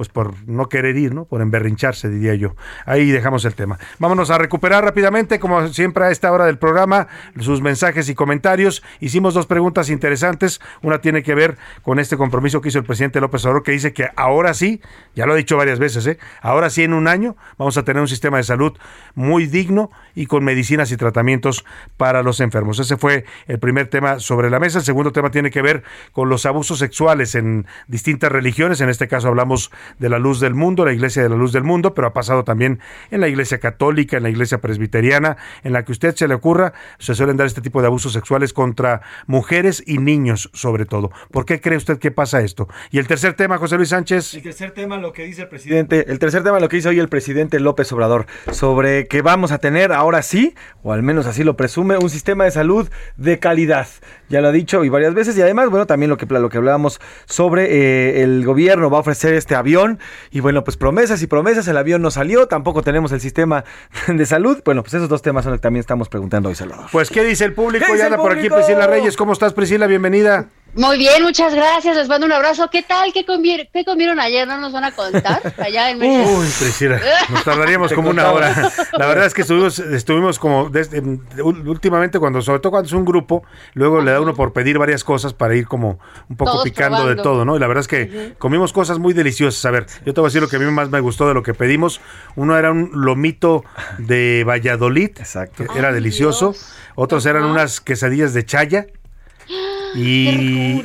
pues por no querer ir, ¿no? Por emberrincharse, diría yo. Ahí dejamos el tema. Vámonos a recuperar rápidamente, como siempre a esta hora del programa, sus mensajes y comentarios. Hicimos dos preguntas interesantes. Una tiene que ver con este compromiso que hizo el presidente López Obrador, que dice que ahora sí, ya lo ha dicho varias veces, ¿eh? Ahora sí, en un año vamos a tener un sistema de salud muy digno y con medicinas y tratamientos para los enfermos. Ese fue el primer tema sobre la mesa. El segundo tema tiene que ver con los abusos sexuales en distintas religiones. En este caso hablamos de la Luz del Mundo, la Iglesia de la Luz del Mundo, pero ha pasado también en la Iglesia Católica, en la Iglesia Presbiteriana, en la que usted se le ocurra, se suelen dar este tipo de abusos sexuales contra mujeres y niños, sobre todo. ¿Por qué cree usted que pasa esto? Y el tercer tema, José Luis Sánchez. El tercer tema, lo que dice el presidente, el tercer tema, lo que dice hoy el presidente López Obrador, sobre que vamos a tener ahora sí, o al menos así lo presume, un sistema de salud de calidad. Ya lo ha dicho y varias veces, y además, bueno, también lo que, lo que hablábamos sobre eh, el gobierno va a ofrecer este avión y bueno, pues promesas y promesas, el avión no salió, tampoco tenemos el sistema de salud. Bueno, pues esos dos temas son los que también estamos preguntando hoy, Salvador. Pues, ¿qué dice el público? Ya por aquí Priscila Reyes. ¿Cómo estás, Priscila? Bienvenida. Muy bien, muchas gracias. Les mando un abrazo. ¿Qué tal? ¿Qué, ¿Qué comieron ayer? ¿No nos van a contar? Allá en México. Uy, Priscila, nos tardaríamos como una hora. La verdad es que estuvimos, estuvimos como desde, últimamente, cuando, sobre todo cuando es un grupo, luego le da uno por pedir varias cosas para ir como un poco picando de todo, ¿no? Y la verdad es que comimos cosas muy deliciosas. A ver, yo te voy a decir lo que a mí más me gustó de lo que pedimos. Uno era un lomito de Valladolid, Exacto. era delicioso. Otros eran unas quesadillas de chaya. Y,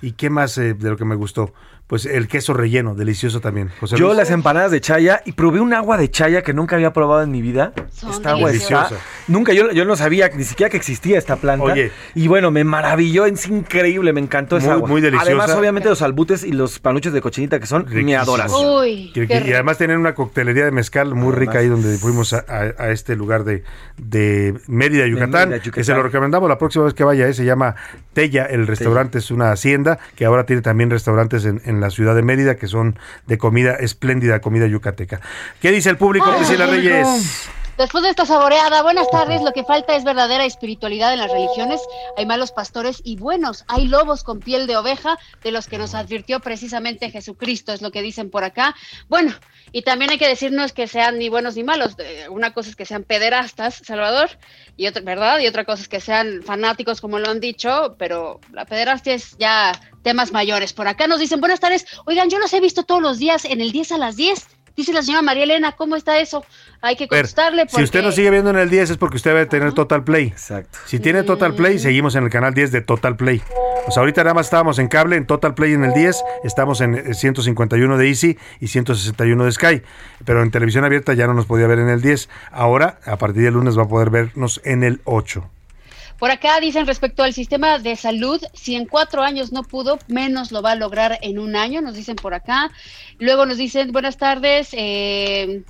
¿Y qué más eh, de lo que me gustó? Pues el queso relleno, delicioso también. Yo las empanadas de chaya y probé un agua de chaya que nunca había probado en mi vida. esta agua deliciosa. Nunca, yo, yo no sabía ni siquiera que existía esta planta. Oye. Y bueno, me maravilló, es increíble, me encantó esa agua. Muy deliciosa. Además, obviamente, los albutes y los panuchos de cochinita que son mi adoración. Uy, y, además tienen una coctelería de mezcal muy rica ahí donde fuimos a, este lugar de, de Mérida, Yucatán, que se lo recomendamos la próxima vez que vaya. Eh, se llama Tella, el restaurante es una hacienda que ahora tiene también restaurantes en la ciudad de Mérida, que son de comida espléndida, comida yucateca. ¿Qué dice el público, Priscila Reyes? Después de esta saboreada, buenas tardes. Lo que falta es verdadera espiritualidad en las religiones. Hay malos pastores y buenos. Hay lobos con piel de oveja, de los que nos advirtió precisamente Jesucristo, es lo que dicen por acá. Bueno, y también hay que decirnos que sean ni buenos ni malos. Eh, Una cosa es que sean pederastas, Salvador, y otra, ¿verdad? Y otra cosa es que sean fanáticos, como lo han dicho, pero la pederastia es ya temas mayores. Por acá nos dicen, buenas tardes. Oigan, yo los he visto todos los días en el 10 a las 10. Dice la señora María Elena, ¿cómo está eso? Hay que contestarle porque... Si usted nos sigue viendo en el 10 es porque usted debe tener Total Play. Exacto. Si tiene Total Play, seguimos en el canal 10 de Total Play. O sea, ahorita nada más estábamos en cable, en Total Play en el 10, estamos en eh, 151 de Easy y 161 de Sky. Pero en televisión abierta ya no nos podía ver en el 10. Ahora, a partir del lunes va a poder vernos en el 8. Por acá dicen respecto al sistema de salud, si en cuatro años no pudo, menos lo va a lograr en un año, nos dicen por acá. Luego nos dicen, buenas tardes, eh,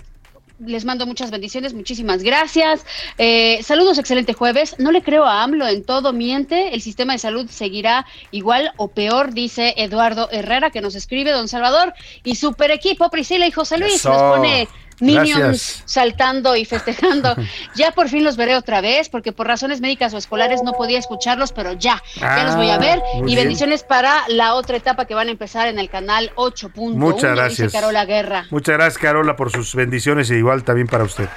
les mando muchas bendiciones, muchísimas gracias. Eh, saludos, excelente jueves. No le creo a AMLO en todo, miente. El sistema de salud seguirá igual o peor, dice Eduardo Herrera, que nos escribe, don Salvador. Y super equipo, Priscila y José Luis, Eso. nos pone Minions Gracias. saltando y festejando. Ya por fin los veré otra vez, porque por razones médicas o escolares no podía escucharlos, pero ya, ya los voy a ver. Ah, muy Y bien. bendiciones para la otra etapa que van a empezar en el canal 8.1. Muchas gracias. Dice Carola Guerra. Muchas gracias, Carola, por sus bendiciones e igual también para usted.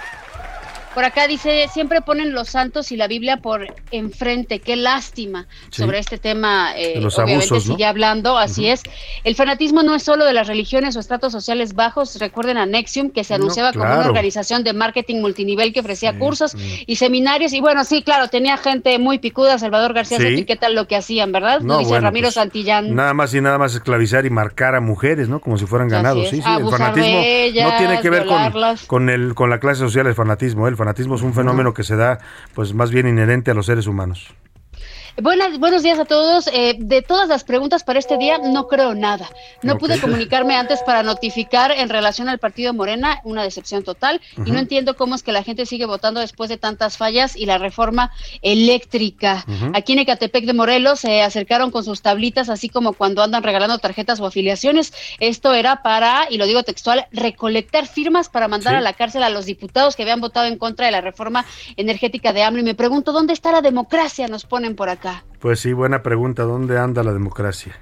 Por acá dice, siempre ponen los santos y la Biblia por enfrente. Qué lástima Sí. sobre este tema. eh, los obviamente abusos, ¿no? sigue hablando, así es. El fanatismo no es solo de las religiones o estratos sociales bajos. Recuerden a Nexium, que se No, anunciaba como una organización de marketing multinivel que ofrecía cursos y seminarios. Y bueno, sí, claro, tenía gente muy picuda. Salvador García Sí. Soto, ¿y qué tal lo que hacían, verdad? No, dice bueno, Ramiro pues, Santillán. Nada más y nada más esclavizar y marcar a mujeres, ¿no? Como si fueran ganados. Sí, sí, el fanatismo ellas, no tiene que ver con, con, el, con la clase social, el fanatismo. El fanatismo es un fenómeno que se da, pues más bien inherente a los seres humanos. Buenas, buenos días a todos. Eh, de todas las preguntas para este día, no creo nada. No pude comunicarme antes para notificar en relación al partido Morena, una decepción total. Y no entiendo cómo es que la gente sigue votando después de tantas fallas y la reforma eléctrica. Aquí en Ecatepec de Morelos se acercaron con sus tablitas, así como cuando andan regalando tarjetas o afiliaciones. Esto era para, y lo digo textual, recolectar firmas para mandar Sí. a la cárcel a los diputados que habían votado en contra de la reforma energética de AMLO. Y me pregunto, ¿dónde está la democracia? Nos ponen por acá. Pues sí, buena pregunta. ¿Dónde anda la democracia?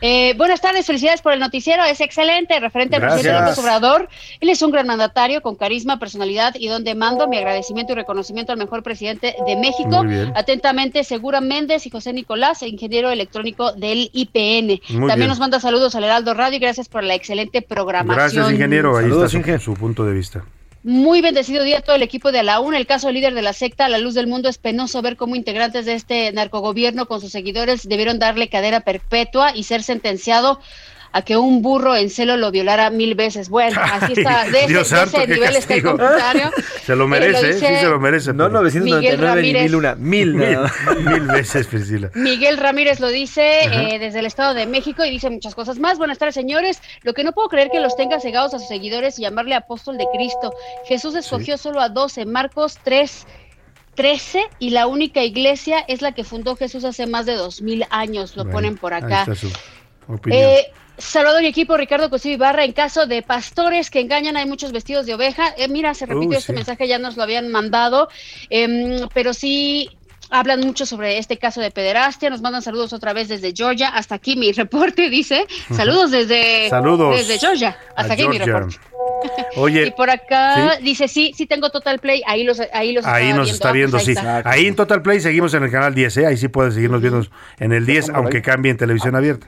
Eh, buenas tardes, felicidades por el noticiero, es excelente, referente al presidente. López Obrador. Él es un gran mandatario con carisma, personalidad y don de mando. Mi agradecimiento y reconocimiento al mejor presidente de México. Muy bien. Atentamente, Segura Méndez y José Nicolás, ingeniero electrónico del IPN. Muy También bien. nos manda saludos al Heraldo Radio y gracias por la excelente programación. Gracias, ingeniero. Ahí Saludos, está su, su punto de vista. Muy bendecido día a todo el equipo de la UNA. El caso líder de la secta, a la luz del mundo, es penoso ver cómo integrantes de este narcogobierno con sus seguidores debieron darle cadera perpetua y ser sentenciado a que un burro en celo lo violara mil veces. Bueno, así está. De ese, Dios de ese nivel está el comentario. Se lo Eh, merece, ¿eh? sí se lo merece. No pero- 999 ni mil una, mil. Mil, no. mil veces, Priscila. Miguel Ramírez lo dice eh, desde el Estado de México y dice muchas cosas más. Buenas tardes, señores. Lo que no puedo creer que los tenga cegados a sus seguidores y llamarle apóstol de Cristo. Jesús escogió solo a 12, Marcos 3. 13 y la única iglesia es la que fundó Jesús hace más de dos mil años, lo Bueno, ponen por ahí acá. está su opinión. Eh, Salvador y equipo, Ricardo Cosío Ibarra, en caso de pastores que engañan, hay muchos vestidos de oveja. Eh, mira, se repitió este sí. mensaje, ya nos lo habían mandado, em, pero sí hablan mucho sobre este caso de pederastia. Nos mandan saludos otra vez desde Georgia. Hasta aquí mi reporte, dice. Saludos desde, Saludos desde Georgia. Hasta aquí mi reporte. Oye, y por acá ¿sí? dice, sí, sí tengo Total Play. Ahí los, ahí los Ahí nos está Ah, viendo, sí. está. Ahí en Total Play seguimos en el canal 10, ¿eh? Ahí sí puedes seguirnos viendo en el 10, aunque cambie en televisión abierta.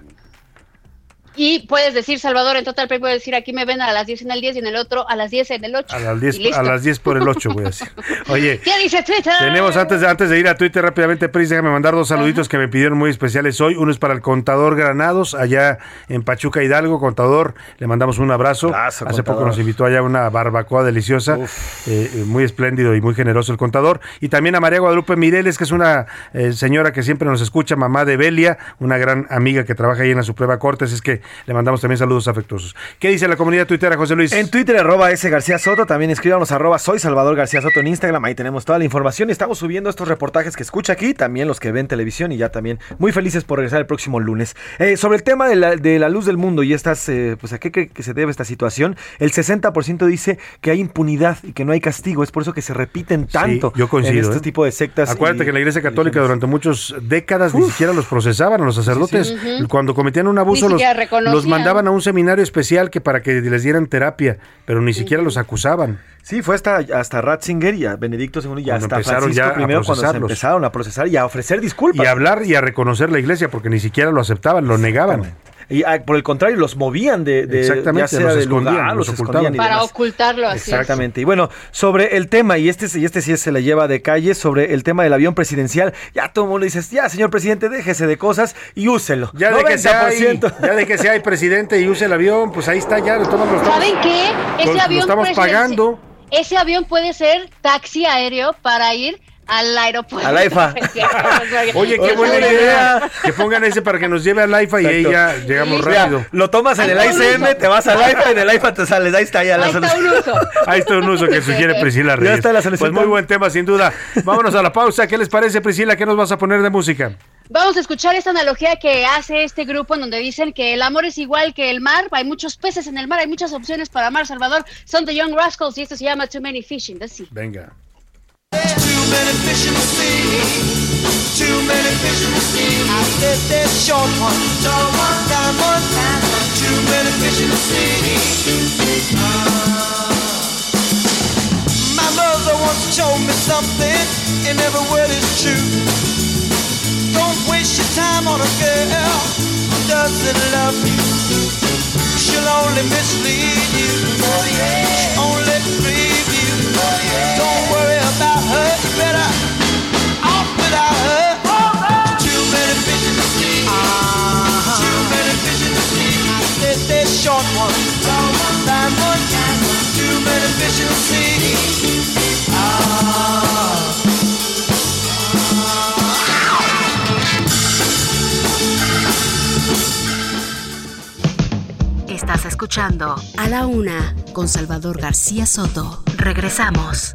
Y puedes decir, Salvador, en Total Play puedes decir, aquí me ven a las 10 en el 10 y en el otro a las 10 en el 8. A las Y 10, listo. a las 10 por el 8, voy a decir. Oye, ¿Qué dice Twitter? Tenemos antes de, antes de ir a Twitter rápidamente, Pris, déjame mandar dos saluditos que me pidieron muy especiales hoy. Uno es para el contador Granados, allá en Pachuca Hidalgo. Contador, le mandamos un abrazo. Hace poco nos invitó allá a una barbacoa deliciosa, eh, eh, muy espléndido y muy generoso el contador. Y también a María Guadalupe Mireles, que es una eh, señora que siempre nos escucha, mamá de Belia, una gran amiga que trabaja ahí en la Suprema Corte. Así es que le mandamos también saludos afectuosos. ¿Qué dice la comunidad tuitera, José Luis? En Twitter, arroba S García Soto, también escríbanos arroba soy Salvador García Soto en Instagram, ahí tenemos toda la información y estamos subiendo estos reportajes que escucha aquí, también los que ven televisión y ya también muy felices por regresar el próximo lunes. Eh, sobre el tema de la, de la luz del mundo y estas, eh, pues a qué cree que se debe esta situación, el 60% dice que hay impunidad y que no hay castigo, es por eso que se repiten tanto yo coincido, en este ¿eh? tipo de sectas. Acuérdate y- que la Iglesia Católica durante muchas décadas ni siquiera los procesaban a los sacerdotes. sí. Cuando cometían un abuso Ni los, los mandaban a un seminario especial que para que les dieran terapia, pero ni siquiera los acusaban. Sí, fue hasta, hasta Ratzinger y a Benedicto II y hasta empezaron Francisco ya a I cuando se procesarlos. empezaron a procesar y a ofrecer disculpas. Y a hablar y a reconocer la Iglesia, porque ni siquiera lo aceptaban, lo negaban. Y ah, por el contrario, los movían de, de Exactamente, ya sea los de escondían, lugar, los los ocultaban. escondían y Para demás. ocultarlo así. es. Exactamente. Y bueno, sobre el tema, y este, y este sí se la lleva de calle, sobre el tema del avión presidencial, ya todo el mundo dice, ya señor presidente, déjese de cosas y úselo. Ya de, que sea 90%. ya de que sea hay presidente y use el avión, pues ahí está, ya, todos lo estamos, ¿Saben qué? Ese lo- lo avión estamos presidencial- pagando. Ese avión puede ser taxi aéreo para ir al aeropuerto. Al AIFA. Oye, qué buena idea. Que pongan ese para que nos lleve al IFA y ahí ya llegamos rápido. lo tomas en el ICM, te vas al IFA y del IFA te sales. Ahí está ya la Ahí está solución. un uso. Ahí está un uso que sugiere Priscila Ya Reyes. está la Pues solución. muy buen tema, sin duda. Vámonos a la pausa. ¿Qué les parece, Priscila? ¿Qué nos vas a poner de música? Vamos a escuchar esta analogía que hace este grupo en donde dicen que el amor es igual que el mar, hay muchos peces en el mar, hay muchas opciones para amar, Salvador. Son The Young Rascals y esto se llama Too Many Fish in the Sea. Venga. Too many fish in the sea. Too many fish in the sea. I said there's short one, tall one, down one, down one. Too many fish in the sea. Ah. My mother once told me something, and every word is true. Don't waste your time on a girl who doesn't love you. She'll only mislead you. She'll only grieve you. Don't worry about Estás escuchando A la Una con Salvador García Soto. Regresamos.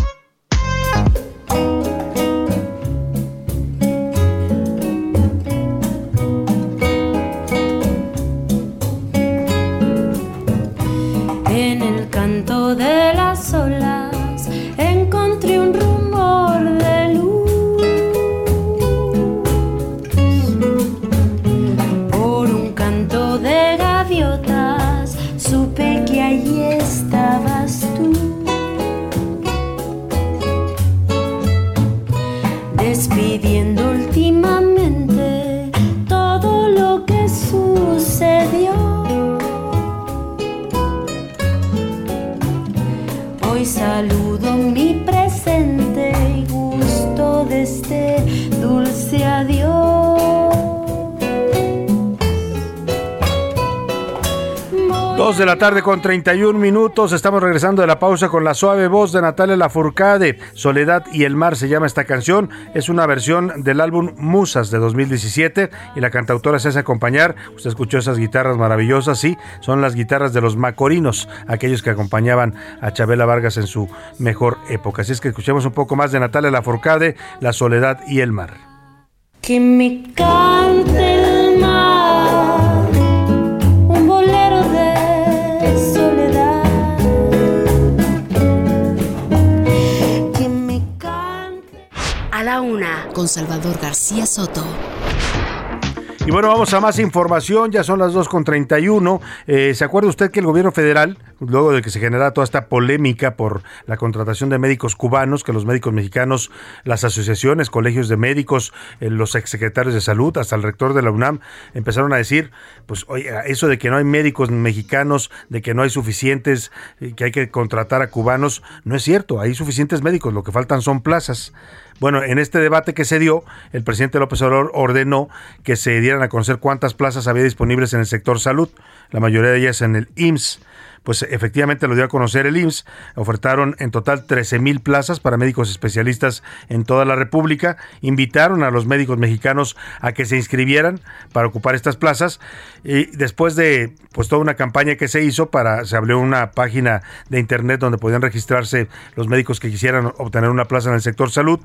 Tarde con 31 minutos. Estamos regresando de la pausa con la suave voz de Natalia Lafourcade. Soledad y el mar se llama esta canción. Es una versión del álbum Musas de 2017 y la cantautora se hace acompañar. Usted escuchó esas guitarras maravillosas, sí, son las guitarras de los Macorinos, aquellos que acompañaban a Chabela Vargas en su mejor época. Así es que escuchemos un poco más de Natalia Lafourcade, La Soledad y el mar. Que me cante Salvador García Soto. Y bueno, vamos a más información, ya son las 2.31. Eh, ¿Se acuerda usted que el gobierno federal, luego de que se generara toda esta polémica por la contratación de médicos cubanos, que los médicos mexicanos, las asociaciones, colegios de médicos, eh, los exsecretarios de salud, hasta el rector de la UNAM, empezaron a decir, pues oye, eso de que no hay médicos mexicanos, de que no hay suficientes, eh, que hay que contratar a cubanos, no es cierto, hay suficientes médicos, lo que faltan son plazas. Bueno, en este debate que se dio, el presidente López Obrador ordenó que se dieran a conocer cuántas plazas había disponibles en el sector salud, la mayoría de ellas en el IMSS. Pues efectivamente lo dio a conocer el IMSS. Ofertaron en total 13 mil plazas para médicos especialistas en toda la República. Invitaron a los médicos mexicanos a que se inscribieran para ocupar estas plazas. Y después de pues toda una campaña que se hizo para, se abrió una página de internet donde podían registrarse los médicos que quisieran obtener una plaza en el sector salud.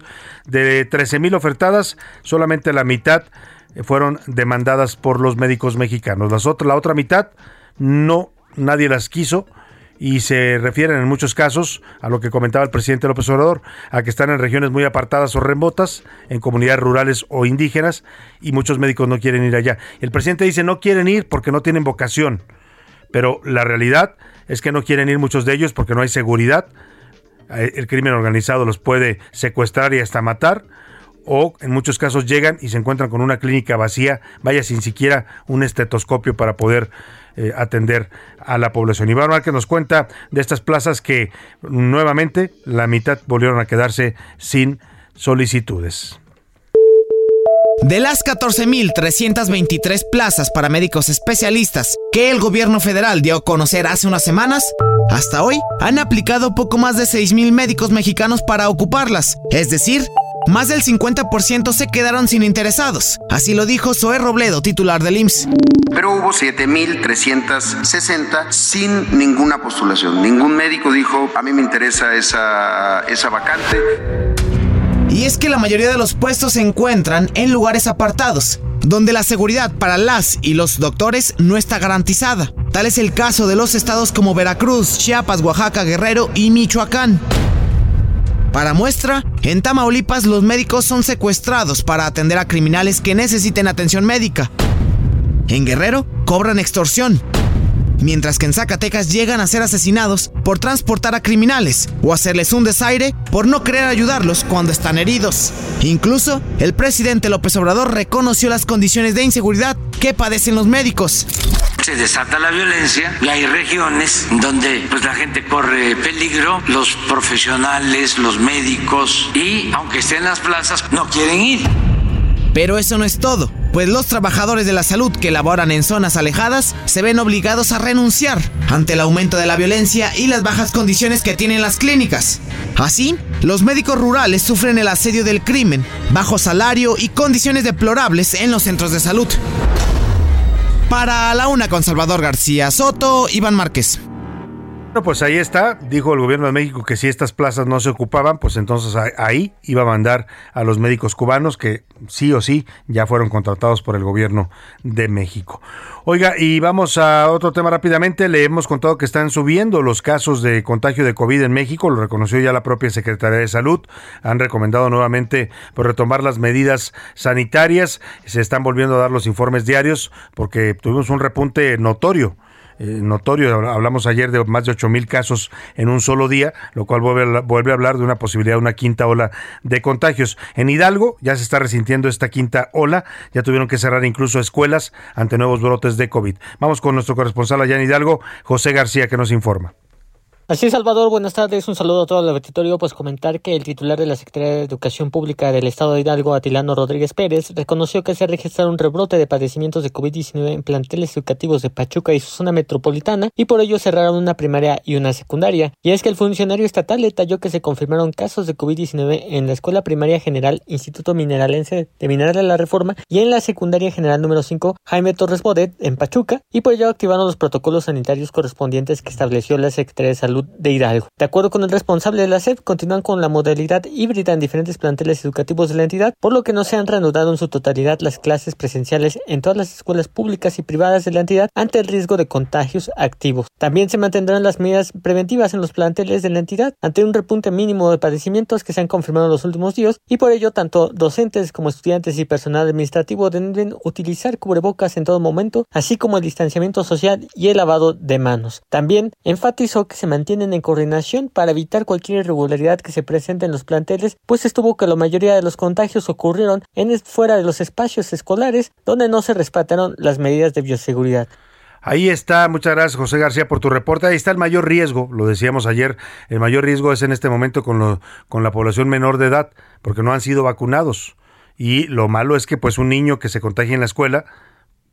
De 13 mil ofertadas, solamente la mitad fueron demandadas por los médicos mexicanos. Las la otra mitad no, nadie las quiso y se refieren en muchos casos a lo que comentaba el presidente López Obrador, a que están en regiones muy apartadas o remotas, en comunidades rurales o indígenas, y muchos médicos no quieren ir allá. El presidente dice no quieren ir porque no tienen vocación, pero la realidad es que no quieren ir muchos de ellos porque no hay seguridad, eh, el crimen organizado los puede secuestrar y hasta matar, o en muchos casos llegan y se encuentran con una clínica vacía, vaya sin siquiera un estetoscopio para poder eh, atender a la población. Iván Márquez nos cuenta de estas plazas que nuevamente la mitad volvieron a quedarse sin solicitudes. De las 14.323 plazas para médicos especialistas que el gobierno federal dio a conocer hace unas semanas, hasta hoy han aplicado poco más de 6.000 médicos mexicanos para ocuparlas, es decir, más del 50% se quedaron sin interesados. Así lo dijo Zoé Robledo, titular del IMSS. Pero hubo 7.360 sin ninguna postulación. Ningún médico dijo, a mí me interesa esa, esa vacante. Y es que la mayoría de los puestos se encuentran en lugares apartados, donde la seguridad para las y los doctores no está garantizada. Tal es el caso de los estados como Veracruz, Chiapas, Oaxaca, Guerrero y Michoacán. Para muestra, en Tamaulipas los médicos son secuestrados para atender a criminales que necesiten atención médica. En Guerrero cobran extorsión, mientras que en Zacatecas llegan a ser asesinados por transportar a criminales o hacerles un desaire por no querer ayudarlos cuando están heridos. Incluso, el presidente López Obrador reconoció las condiciones de inseguridad que padecen los médicos se desata la violencia y hay regiones donde pues la gente corre peligro, los profesionales, los médicos y aunque estén en las plazas no quieren ir. Pero eso no es todo, pues los trabajadores de la salud que laboran en zonas alejadas se ven obligados a renunciar ante el aumento de la violencia y las bajas condiciones que tienen las clínicas. Así, los médicos rurales sufren el asedio del crimen, bajo salario y condiciones deplorables en los centros de salud. Para la una con Salvador García Soto, Iván Márquez. Bueno, pues ahí está, dijo el gobierno de México que si estas plazas no se ocupaban, pues entonces ahí iba a mandar a los médicos cubanos que sí o sí ya fueron contratados por el gobierno de México. Oiga, y vamos a otro tema rápidamente. Le hemos contado que están subiendo los casos de contagio de COVID en México, lo reconoció ya la propia Secretaría de Salud. Han recomendado nuevamente por pues, retomar las medidas sanitarias. Se están volviendo a dar los informes diarios porque tuvimos un repunte notorio eh, notorio. Hablamos ayer de más de 8 mil casos en un solo día, lo cual vuelve a, vuelve a hablar de una posibilidad de una quinta ola de contagios. En Hidalgo ya se está resintiendo esta quinta ola, ya tuvieron que cerrar incluso escuelas ante nuevos brotes de COVID. Vamos con nuestro corresponsal allá en Hidalgo, José García, que nos informa. Así, Salvador, buenas tardes. Un saludo a todo el auditorio. Pues comentar que el titular de la Secretaría de Educación Pública del Estado de Hidalgo, Atilano Rodríguez Pérez, reconoció que se ha registrado un rebrote de padecimientos de COVID-19 en planteles educativos de Pachuca y su zona metropolitana y por ello cerraron una primaria y una secundaria. Y es que el funcionario estatal detalló que se confirmaron casos de COVID-19 en la Escuela Primaria General Instituto Mineralense de Mineral de la Reforma y en la Secundaria General número 5 Jaime Torres Bodet en Pachuca y por ello activaron los protocolos sanitarios correspondientes que estableció la Secretaría de Salud de Hidalgo. De acuerdo con el responsable de la SED, continúan con la modalidad híbrida en diferentes planteles educativos de la entidad, por lo que no se han reanudado en su totalidad las clases presenciales en todas las escuelas públicas y privadas de la entidad ante el riesgo de contagios activos. También se mantendrán las medidas preventivas en los planteles de la entidad ante un repunte mínimo de padecimientos que se han confirmado en los últimos días y por ello tanto docentes como estudiantes y personal administrativo deben utilizar cubrebocas en todo momento, así como el distanciamiento social y el lavado de manos. También enfatizó que se mantiene tienen en coordinación para evitar cualquier irregularidad que se presente en los planteles, pues estuvo que la mayoría de los contagios ocurrieron en fuera de los espacios escolares donde no se respetaron las medidas de bioseguridad. Ahí está, muchas gracias José García por tu reporte. Ahí está el mayor riesgo, lo decíamos ayer, el mayor riesgo es en este momento con, lo, con la población menor de edad, porque no han sido vacunados. Y lo malo es que pues un niño que se contagie en la escuela,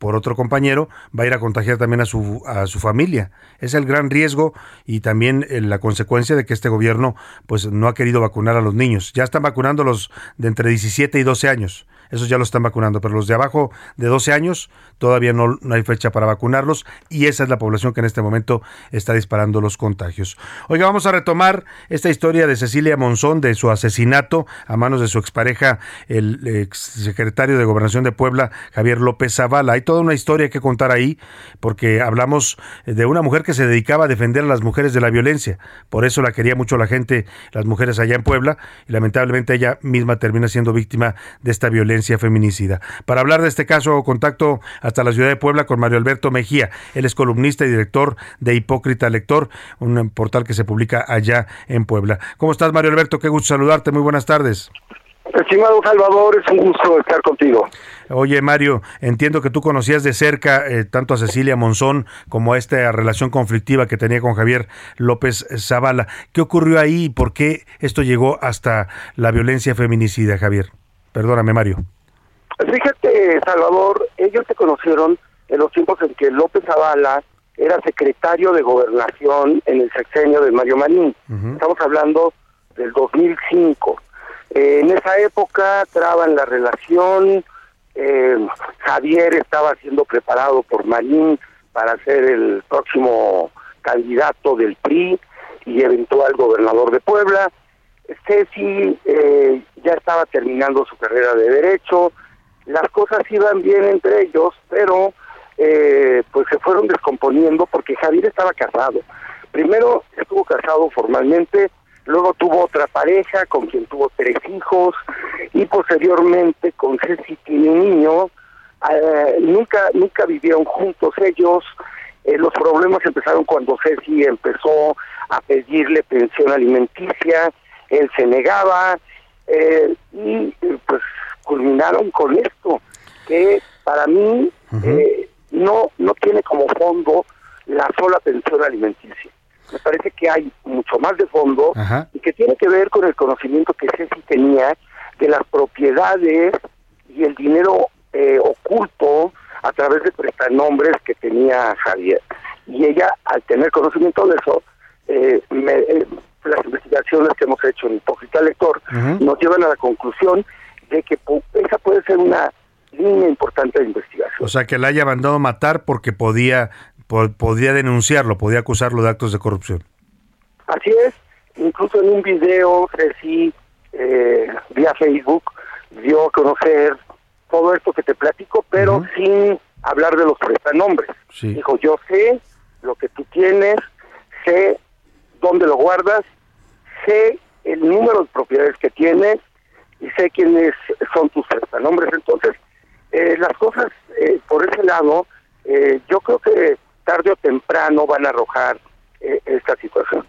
por otro compañero, va a ir a contagiar también a su, a su familia. Es el gran riesgo y también eh, la consecuencia de que este gobierno pues no ha querido vacunar a los niños. Ya están vacunando los de entre 17 y 12 años esos ya los están vacunando, pero los de abajo de 12 años todavía no, no, hay fecha para vacunarlos y esa es la población que en este momento está disparando los contagios. Oiga, vamos a retomar esta historia de Cecilia Monzón, de su asesinato a manos de su expareja, el exsecretario de Gobernación de Puebla, Javier López Zavala. Hay toda una historia que contar ahí porque hablamos de una mujer que se dedicaba a defender a las mujeres de la violencia. Por eso la quería mucho la gente, las mujeres allá en Puebla, y lamentablemente ella misma termina siendo víctima de esta violencia feminicida. Para hablar de este caso, contacto hasta la ciudad de Puebla con Mario Alberto Mejía. Él es columnista y director de Hipócrita Lector, un portal que se publica allá en Puebla. ¿Cómo estás, Mario Alberto? Qué gusto saludarte. Muy buenas tardes. Estimado Salvador, es un gusto estar contigo. Oye, Mario, entiendo que tú conocías de cerca eh, tanto a Cecilia Monzón como a esta relación conflictiva que tenía con Javier López Zavala. ¿Qué ocurrió ahí y por qué esto llegó hasta la violencia feminicida, Javier? Perdóname, Mario. Fíjate, Salvador, ellos se conocieron en los tiempos en que López Zavala era secretario de gobernación en el sexenio de Mario Marín. Estamos hablando del 2005. Eh, en esa época traban la relación, eh, Javier estaba siendo preparado por Marín para ser el próximo candidato del PRI y eventual gobernador de Puebla. Ceci eh, ya estaba terminando su carrera de derecho, las cosas iban bien entre ellos, pero eh, pues se fueron descomponiendo porque Javier estaba casado. Primero estuvo casado formalmente, luego tuvo otra pareja con quien tuvo tres hijos y posteriormente con Ceci tiene un niño. Eh, nunca nunca vivieron juntos ellos. Eh, los problemas empezaron cuando Ceci empezó a pedirle pensión alimenticia, él se negaba y pues culminaron con esto, que para mí eh, no, no tiene como fondo la sola pensión alimenticia. Me parece que hay mucho más de fondo y que tiene que ver con el conocimiento que Ceci tenía de las propiedades y el dinero eh, oculto a través de prestanombres que tenía Javier. Y ella, al tener conocimiento de eso, eh, las investigaciones que hemos hecho en Hipócrita Lector nos llevan a la conclusión de que esa puede ser una línea importante de investigación. O sea, que la haya mandado a matar porque podía, podía denunciarlo, podía acusarlo de actos de corrupción. Así es, incluso en un video, sí, eh, vía Facebook, dio a conocer todo esto que te platico, pero sin hablar de los prestanombres. Dijo, yo sé lo que tú tienes, sé dónde lo guardas, sé el número de propiedades que tienes, y sé quiénes son tus prestanombres. Entonces, eh, las cosas eh, por ese lado, eh, yo creo que tarde o temprano van a arrojar esta situación.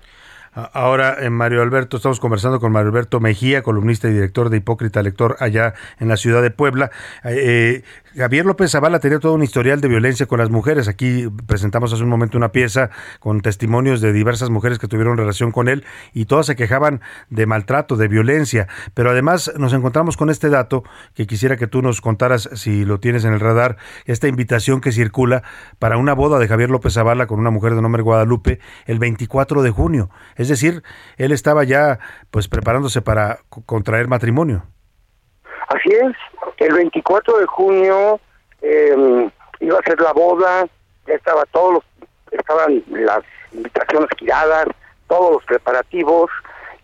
Ahora, en Mario Alberto, estamos conversando con Mario Alberto Mejía, columnista y director de Hipócrita Lector allá en la ciudad de Puebla. Eh, Javier López Zavala tenía todo un historial de violencia con las mujeres. Aquí presentamos hace un momento una pieza con testimonios de diversas mujeres que tuvieron relación con él y todas se quejaban de maltrato, de violencia. Pero además nos encontramos con este dato que quisiera que tú nos contaras, si lo tienes en el radar, esta invitación que circula para una boda de Javier López Zavala con una mujer de nombre Guadalupe el 24 de junio. Decir, él estaba ya pues preparándose para contraer matrimonio. Así es, el 24 de junio em, iba a ser la boda, ya estaba todos los, estaban las invitaciones giradas, todos los preparativos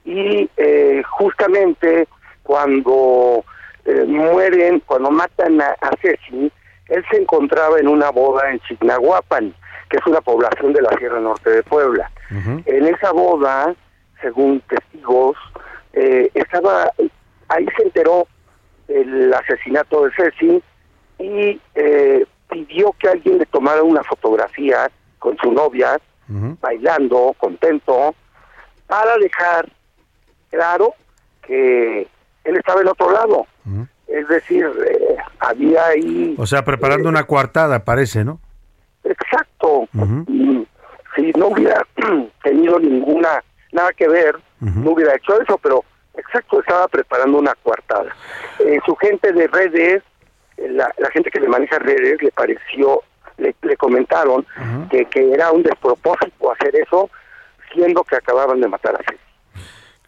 y eh, justamente cuando eh, mueren, cuando matan a, a, Ceci, él se encontraba en una boda en Chignahuapan, que es una población de la Sierra Norte de Puebla. En esa boda, según testigos, eh, estaba ahí se enteró el asesinato de Ceci y eh, pidió que alguien le tomara una fotografía con su novia, bailando, contento, para dejar claro que él estaba en otro lado. Es decir, eh, había ahí... O sea, preparando una coartada, parece, ¿no? Exacto si no hubiera tenido ninguna nada que ver, no hubiera hecho eso, pero exacto, estaba preparando una coartada. Eh, su gente de redes la, la gente que le maneja redes le pareció, le, le comentaron que, que era un despropósito hacer eso, siendo que acababan de matar a Ceci.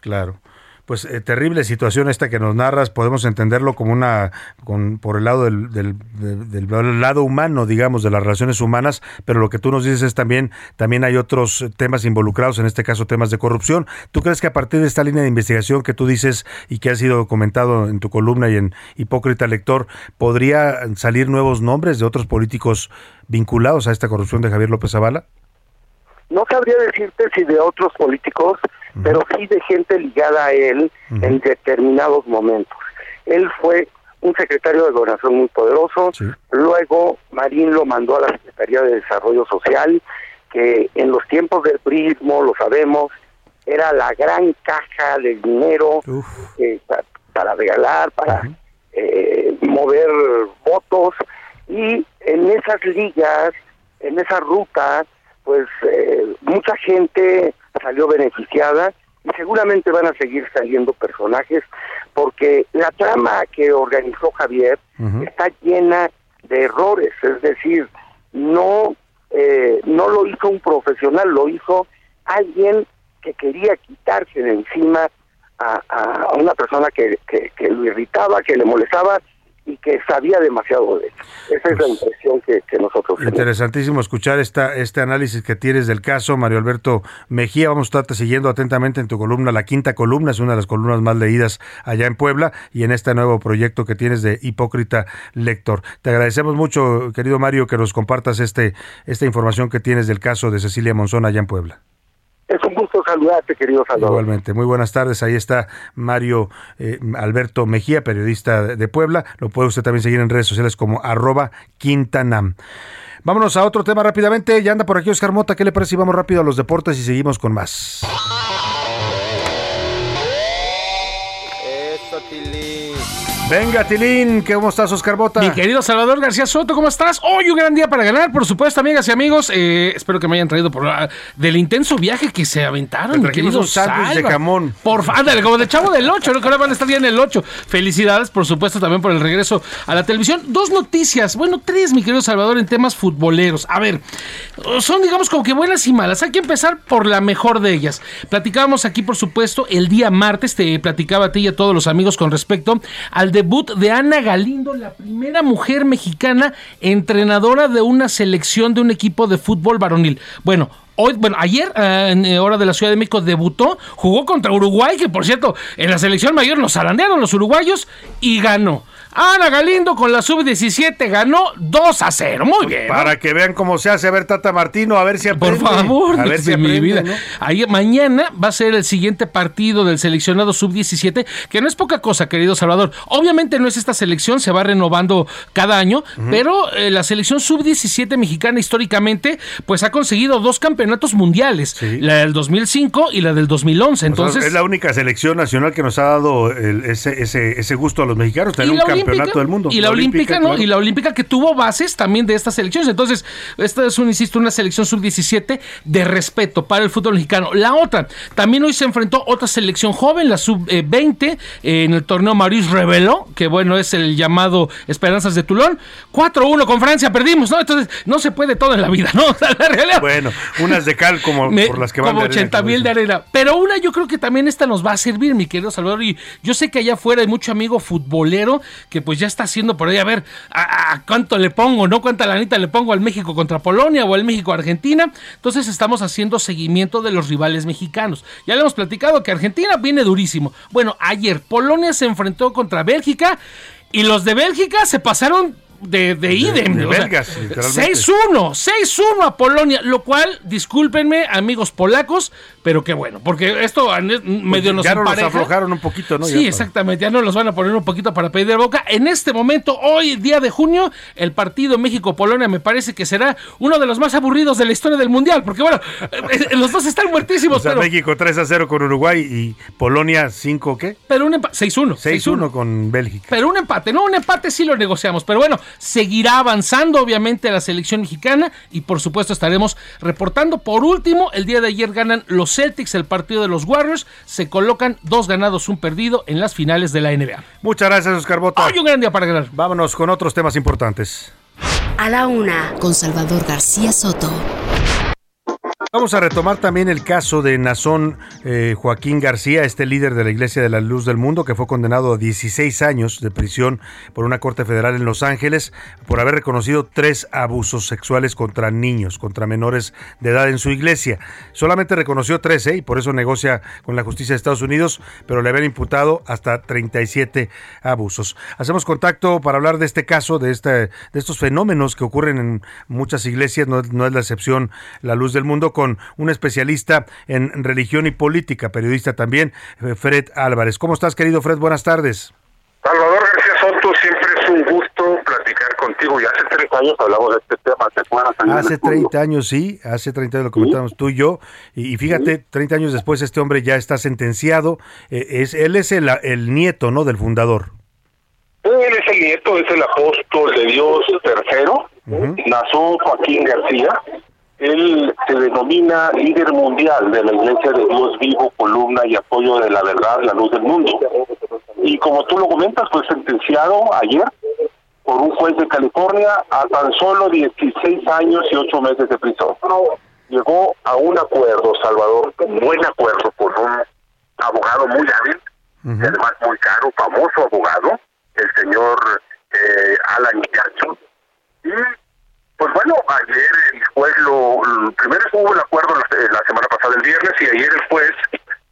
Claro. Pues eh, terrible situación esta que nos narras, podemos entenderlo como una, con, por el lado del, del, del- lado humano, digamos, de las relaciones humanas, pero lo que tú nos dices es también, también hay otros temas involucrados, en este caso temas de corrupción. ¿Tú crees que a partir de esta línea de investigación que tú dices y que ha sido comentado en tu columna y en Hipócrita Lector, podría salir nuevos nombres de otros políticos vinculados a esta corrupción de Javier López Zavala? No sabría decirte si de otros políticos, pero sí de gente ligada a él en determinados momentos. Él fue un secretario de gobernación muy poderoso, luego Marín lo mandó a la Secretaría de Desarrollo Social, que en los tiempos del prismo, lo sabemos, era la gran caja de dinero eh, pa- para regalar, para eh, mover votos, y en esas ligas, en esa ruta, pues eh, mucha gente salió beneficiada y seguramente van a seguir saliendo personajes porque la trama que organizó Javier está llena de errores, es decir, no eh, no lo hizo un profesional, lo hizo alguien que quería quitarse de encima a, a- a una persona que, que, que lo irritaba, que le molestaba y que sabía demasiado de él. Esa es la impresión que, que nosotros tenemos. Interesantísimo escuchar esta, este análisis que tienes del caso, Mario Alberto Mejía. Vamos a estarte siguiendo atentamente en tu columna, la quinta columna, es una de las columnas más leídas allá en Puebla y en este nuevo proyecto que tienes de Hipócrita Lector. Te agradecemos mucho, querido Mario, que nos compartas este, esta información que tienes del caso de Cecilia Monzón allá en Puebla. Es un gusto saludarte, querido Salvador. Igualmente, muy buenas tardes. Ahí está Mario eh, Alberto Mejía, periodista de Puebla. Lo puede usted también seguir en redes sociales como arroba Quintanam. Vámonos a otro tema rápidamente. Ya anda por aquí Oscar Mota. ¿Qué le parece vamos rápido a los deportes y seguimos con más? Venga, Tilín, ¿cómo estás, Oscar Mota? Mi querido Salvador García Soto, ¿cómo estás? Hoy un gran día para ganar, por supuesto, amigas y amigos. Eh, espero que me hayan traído por ah, del intenso viaje que se aventaron. Te mi trajimos querido un sándwich de jamón. Por favor, ándale, como de chavo del 8, ¿no? que ahora van a estar ya en el 8. Felicidades, por supuesto, también por el regreso a la televisión. Dos noticias, bueno, tres, mi querido Salvador, en temas futboleros. A ver, son digamos como que buenas y malas. Hay que empezar por la mejor de ellas. Platicábamos aquí, por supuesto, el día martes, te platicaba a ti y a todos los amigos con respecto al debut de Ana Galindo, la primera mujer mexicana entrenadora de una selección de un equipo de fútbol varonil. Bueno, Hoy, bueno, ayer, eh, en eh, hora de la Ciudad de México, debutó, jugó contra Uruguay, que por cierto, en la selección mayor nos zarandearon los uruguayos y ganó. Ana Galindo con la sub-17 ganó 2 a 0. Muy bien. ¿no? Para que vean cómo se hace, a ver, Tata Martino, a ver si Por aprende. favor, a ver si de mi aprende, vida. ¿no? Ahí, mañana va a ser el siguiente partido del seleccionado sub-17, que no es poca cosa, querido Salvador. Obviamente no es esta selección, se va renovando cada año, pero eh, la selección sub-17 mexicana históricamente, pues ha conseguido dos campeonatos mundiales, la del 2005 y la del 2011. O sea, Entonces, es la única selección nacional que nos ha dado el- ese, ese, ese gusto a los mexicanos, tener un campeonato del mundo. Y la, olímpica, ¿no? claro. Y la olímpica que tuvo bases también de estas selecciones. Entonces, esta es un, insisto, una selección sub-17 de respeto para el fútbol mexicano. La otra, también hoy se enfrentó otra selección joven, la sub-20, en el torneo Maurice reveló, que bueno, es el llamado Esperanzas de Tulón. 4-1 con Francia, perdimos, ¿no? Entonces, no se puede todo en la vida, ¿no? O sea, la realidad- Bueno, de cal como me- por las que van como de arena, 80 como mil de arena. Pero una yo creo que también esta nos va a servir, mi querido Salvador. Y yo sé que allá afuera hay mucho amigo futbolero que pues ya está haciendo por ahí a ver a, a cuánto le pongo, ¿no? Cuánta lanita le pongo al México contra Polonia o al México Argentina. Entonces estamos haciendo seguimiento de los rivales mexicanos. Ya le hemos platicado que Argentina viene durísimo. Bueno, ayer Polonia se enfrentó contra Bélgica y los de Bélgica se pasaron de, de idem. de o sea, belgas, literalmente. 6-1, 6-1 a Polonia, lo cual, discúlpenme, amigos polacos, pero qué bueno, porque esto a- medio nos Pues ya no empareja. aflojaron un poquito, ¿no? Sí, Ya exactamente, ya nos los van a poner un poquito para pedir de boca. En este momento, hoy, día de junio, el partido México-Polonia me parece que será uno de los más aburridos de la historia del Mundial, porque bueno, eh, eh, los dos están muertísimos, O sea, pero, México 3 a 0 con Uruguay y Polonia 5, ¿qué? pero un empate, 6-1. 6-1 con Bélgica. Pero un empate, no, un empate sí lo negociamos. Pero bueno, seguirá avanzando obviamente la selección mexicana y por supuesto estaremos reportando. Por último, el día de ayer ganan los Celtics el partido de los Warriors, se colocan dos ganados, un perdido en las finales de la NBA. Muchas gracias, Oscar Bota. Hoy un gran día para ganar. Vámonos con otros temas importantes. A la una, con Salvador García Soto. Vamos a retomar también el caso de Nazón eh, Joaquín García, este líder de la Iglesia de la Luz del Mundo, que fue condenado a 16 años de prisión por una corte federal en Los Ángeles por haber reconocido tres abusos sexuales contra niños, contra menores de edad en su iglesia. Solamente reconoció 13 y por eso negocia con la justicia de Estados Unidos, pero le habían imputado hasta 37 abusos. Hacemos contacto para hablar de este caso, de, este, de estos fenómenos que ocurren en muchas iglesias, no, no es la excepción la Luz del Mundo, con un especialista en religión y política, periodista también, eh, Fred Álvarez. ¿Cómo estás, querido Fred? Buenas tardes. Salvador García Soto, siempre es un gusto platicar contigo. Y hace 30 años hablamos de este tema, ¿te acuerdas? Hace el estudio? 30 años, sí, hace 30 años lo comentábamos tú y yo, y, y fíjate, 30 años después este hombre ya está sentenciado, eh, es, él es el, el nieto, ¿no?, del fundador. Él es el nieto, es el apóstol de Dios tercero, Nazón Joaquín García. Él se denomina líder mundial de la Iglesia de Dios vivo, columna y apoyo de la verdad, la luz del mundo. Y como tú lo comentas, fue sentenciado ayer por un juez de California a tan solo 16 años y 8 meses de prisión. Llegó a un acuerdo, Salvador, un buen acuerdo con un abogado muy hábil, además muy caro, famoso abogado, el señor eh, Alan Jackson. Y pues bueno, ayer el juez lo, lo- primero hubo el acuerdo la, la semana pasada el viernes y ayer el juez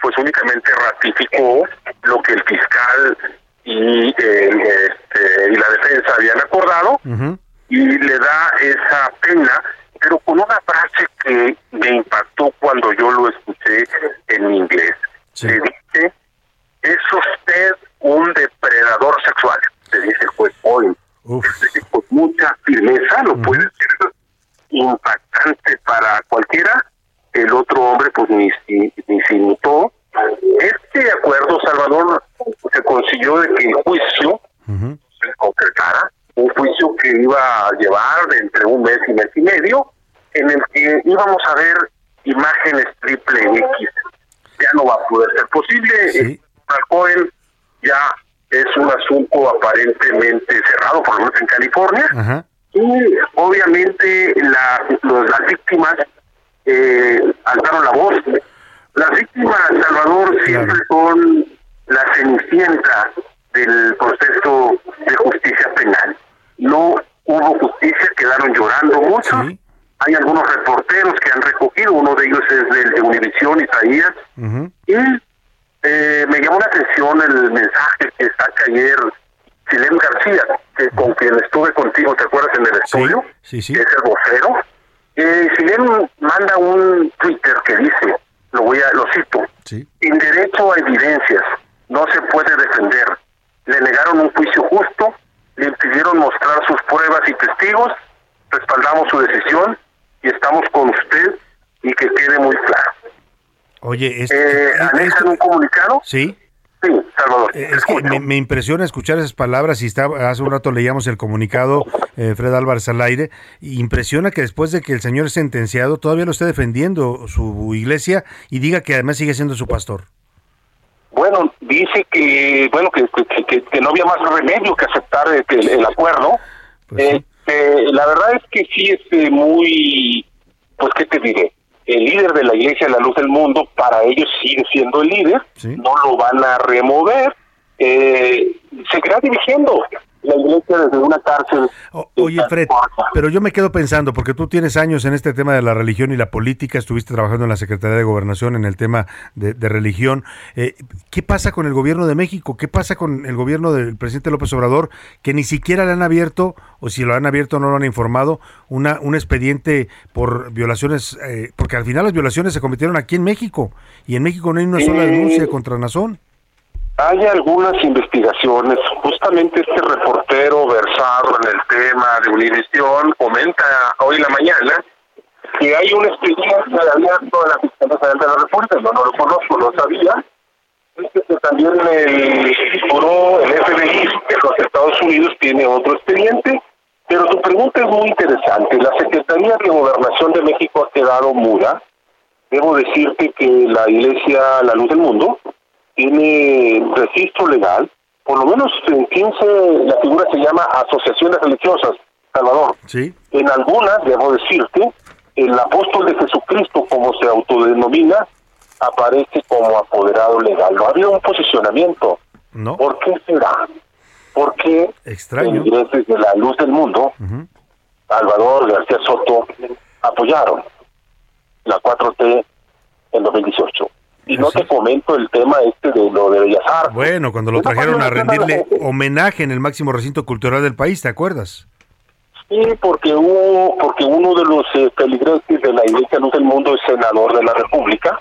pues únicamente ratificó lo que el fiscal y, el, este, y la defensa habían acordado y le da esa pena, pero con una frase que me impactó cuando yo lo escuché en inglés. Le dice, es usted un depredador sexual, le dice el juez Con mucha firmeza, lo puede es impactante para cualquiera. El otro hombre pues ni, si- ni se inmutó. Este acuerdo, Salvador, se consiguió de que el juicio se concretara, un juicio que iba a llevar de entre un mes y mes y medio, en el que íbamos a ver imágenes triple X. Ya no va a poder ser posible. Al joven ya es un asunto aparentemente cerrado, por lo menos en California. Y obviamente la, los- las víctimas eh, alzaron la voz. Las víctimas, Salvador, siempre son la cenicienta del proceso de justicia penal. No hubo justicia, quedaron llorando muchos. Hay algunos reporteros que han recogido, uno de ellos es del de Univisión, Isaías, y eh, me llamó la atención el mensaje que saca ayer Silem García, que con quien estuve contigo, ¿te acuerdas en el estudio? Sí, sí. Que es el vocero. Eh, Silem manda un Twitter que dice, lo voy a, lo cito, en derecho a evidencias, no se puede defender. Le negaron un juicio justo, le impidieron mostrar sus pruebas y testigos, respaldamos su decisión y estamos con usted y que quede muy claro. Oye, es, Eh, anexan un comunicado. Sí. Sí, Salvador. Eh, Es que me, me impresiona escuchar esas palabras y está, hace un rato leíamos el comunicado eh, Fred Álvarez al aire. impresiona que después de que el señor es sentenciado todavía lo esté defendiendo su iglesia y diga que además sigue siendo su pastor. Bueno, dice que bueno que, que, que- que no había más remedio que aceptar el, el acuerdo. Este, la verdad es que sí es eh, muy, pues qué te diré, el líder de la Iglesia de la Luz del Mundo para ellos sigue siendo el líder, no lo van a remover, eh, seguirá dirigiendo la Iglesia desde una cárcel. Oye, Fred, pero yo me quedo pensando, porque tú tienes años en este tema de la religión y la política, estuviste trabajando en la Secretaría de Gobernación en el tema de, de religión. Eh, ¿Qué pasa con el gobierno de México? ¿Qué pasa con el gobierno del presidente López Obrador, que ni siquiera le han abierto, o si lo han abierto no lo han informado, una, un expediente por violaciones, eh, porque al final las violaciones se cometieron aquí en México, y en México no hay una sola Sí. denuncia contra Nazón. Hay algunas investigaciones, justamente este reportero versado en el tema de Univisión comenta hoy en la mañana que hay un expediente abierto de la Fiscalía de la República, no lo conozco, no sabía, Dice que también el buró, el FBI de los Estados Unidos tiene otro expediente muy interesante. La Secretaría de Gobernación de México ha quedado muda. Debo decirte que la Iglesia La Luz del Mundo tiene registro legal, por lo menos en 15, la figura se llama asociaciones religiosas, Salvador. Sí. En algunas, debo decirte, el apóstol de Jesucristo, como se autodenomina, aparece como apoderado legal. No había un posicionamiento. No. ¿Por qué será? Porque Extraño. ingleses de la luz del mundo, Salvador García Soto, apoyaron la 4T en 2018. Y no te comento el tema este de lo de Bellas Artes. Bueno, cuando lo trajeron a rendirle homenaje en el máximo recinto cultural del país, ¿te acuerdas? Sí, porque hubo, porque uno de los eh, de la Iglesia Luz del Mundo es senador de la República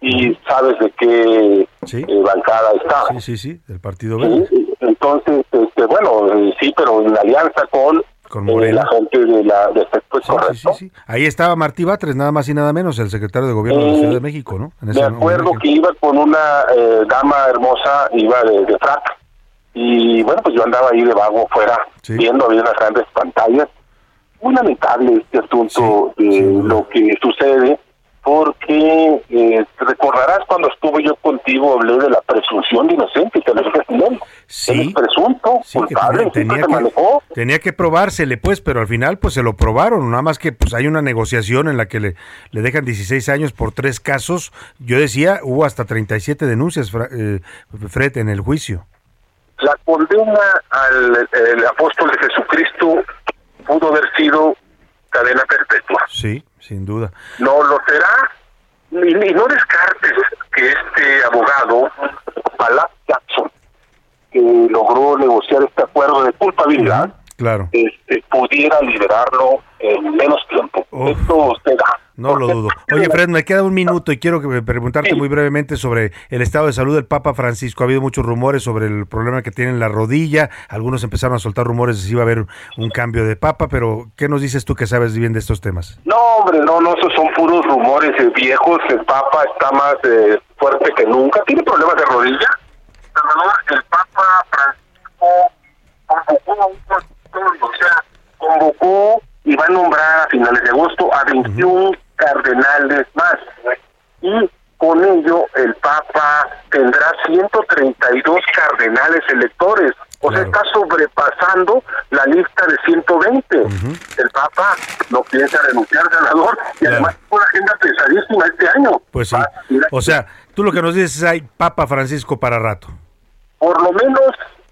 y sabes de qué Sí. eh, bancada está. Sí, sí, sí, del Partido Verde. Sí, Entonces, este, bueno, eh, sí, pero en alianza con, Con eh, Morena. la gente de la de este, pues, Sí, correcto. sí, sí. Ahí estaba Martí Batres, nada más y nada menos, el secretario de Gobierno de la Eh, Ciudad de México, ¿no? En Me acuerdo homenaje. que iba con una eh, dama hermosa, iba de, de frac, y bueno, pues yo andaba ahí de vago fuera, viendo, había unas grandes pantallas. Muy lamentable este asunto de lo que sucede, porque eh, recordarás cuando estuve yo contigo, hablé de la presunción de inocencia, que bien. Sí. Él es presunto, Sí, que culpable, tenía, que, manejó. tenía que probársele, pues, pero al final, pues, se lo probaron. Nada más que, pues, hay una negociación en la que le, le dejan 16 años por tres casos. Yo decía, hubo hasta 37 denuncias, eh, Fred, en el juicio. La condena al el apóstol de Jesucristo pudo haber sido cadena perpetua. Sí, sin duda. No lo será. Y no descartes que este abogado, Balak Jackson, que logró negociar este acuerdo de culpabilidad, Claro. este, pudiera liberarlo en menos tiempo. Esto se da. No lo dudo. Oye, Fred, me queda un minuto y quiero que preguntarte muy brevemente sobre el estado de salud del Papa Francisco. Ha habido muchos rumores sobre el problema que tiene en la rodilla. Algunos empezaron a soltar rumores de si iba a haber un cambio de Papa, pero ¿qué nos dices tú que sabes bien de estos temas? No, hombre, no, no, esos son puros rumores eh, viejos. El Papa está más eh, fuerte que nunca. ¿Tiene problemas de rodilla? Salvador, el Papa Francisco convocó a un o sea, convocó y va a nombrar a finales de agosto a 21 cardenales más. Y con ello el Papa tendrá 132 cardenales electores. O sea, está sobrepasando la lista de 120. El Papa no piensa renunciar, senador, y además tiene una agenda pesadísima este año. Pues sí. O sea, tú lo que nos dices es hay Papa Francisco para rato. Por lo menos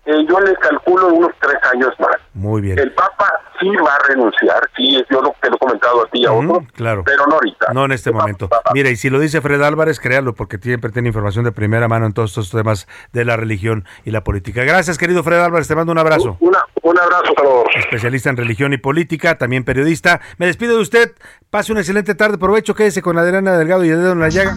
eh, yo le calculo unos tres años más. Muy bien. El Papa sí va a renunciar, sí, yo lo, te lo he comentado a ti y a otros, Claro. pero no ahorita. No en este momento. Mira, y si lo dice Fred Álvarez, créalo, porque siempre tiene información de primera mano en todos estos temas de la religión y la política. Gracias, querido Fred Álvarez, te mando un abrazo. Una, un abrazo, Salvador. Especialista en religión y política, también periodista. Me despido de usted. Pase una excelente tarde. Provecho, quédese con Adriana Delgado y el dedo en la llaga.